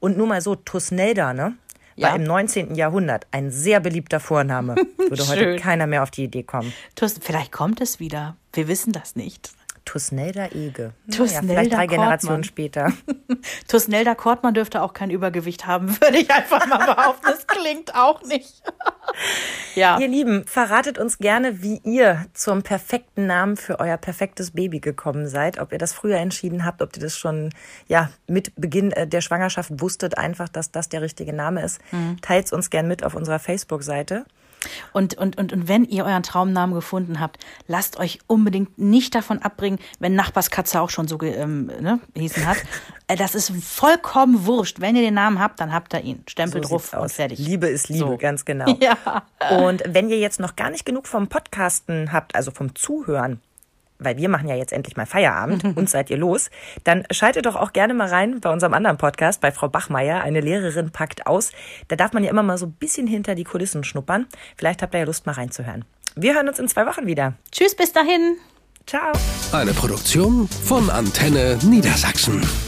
Und nur mal so, Tusnelda, ne? War Ja. im 19. Jahrhundert ein sehr beliebter Vorname. Würde heute keiner mehr auf die Idee kommen. Tus- Vielleicht kommt es wieder. Wir wissen das nicht. Tusnelda Ege. Tusnelda naja, vielleicht drei Kortmann. Generationen später. Tusnelda Kortmann dürfte auch kein Übergewicht haben, würde ich einfach mal behaupten. Das klingt auch nicht. ja. Ihr Lieben, verratet uns gerne, wie ihr zum perfekten Namen für euer perfektes Baby gekommen seid. Ob ihr das früher entschieden habt, ob ihr das schon ja mit Beginn äh, der Schwangerschaft wusstet, einfach, dass das der richtige Name ist. Teilt uns gern mit auf unserer Facebook-Seite. Und, und, und, und wenn ihr euren Traumnamen gefunden habt, lasst euch unbedingt nicht davon abbringen, wenn Nachbarskatze auch schon so ähm, ne, hießen hat. Äh, Das ist vollkommen wurscht. Wenn ihr den Namen habt, dann habt ihr ihn. Stempel So drauf und aus. fertig. Liebe ist Liebe, So. ganz genau. Ja. Und wenn ihr jetzt noch gar nicht genug vom Podcasten habt, also vom Zuhören, weil wir machen ja jetzt endlich mal Feierabend, uns seid ihr los, dann schaltet doch auch gerne mal rein bei unserem anderen Podcast, bei Frau Bachmeier, eine Lehrerin packt aus. Da darf man ja immer mal so ein bisschen hinter die Kulissen schnuppern. Vielleicht habt ihr ja Lust, mal reinzuhören. Wir hören uns in zwei Wochen wieder. Tschüss, bis dahin. Ciao. Eine Produktion von Antenne Niedersachsen.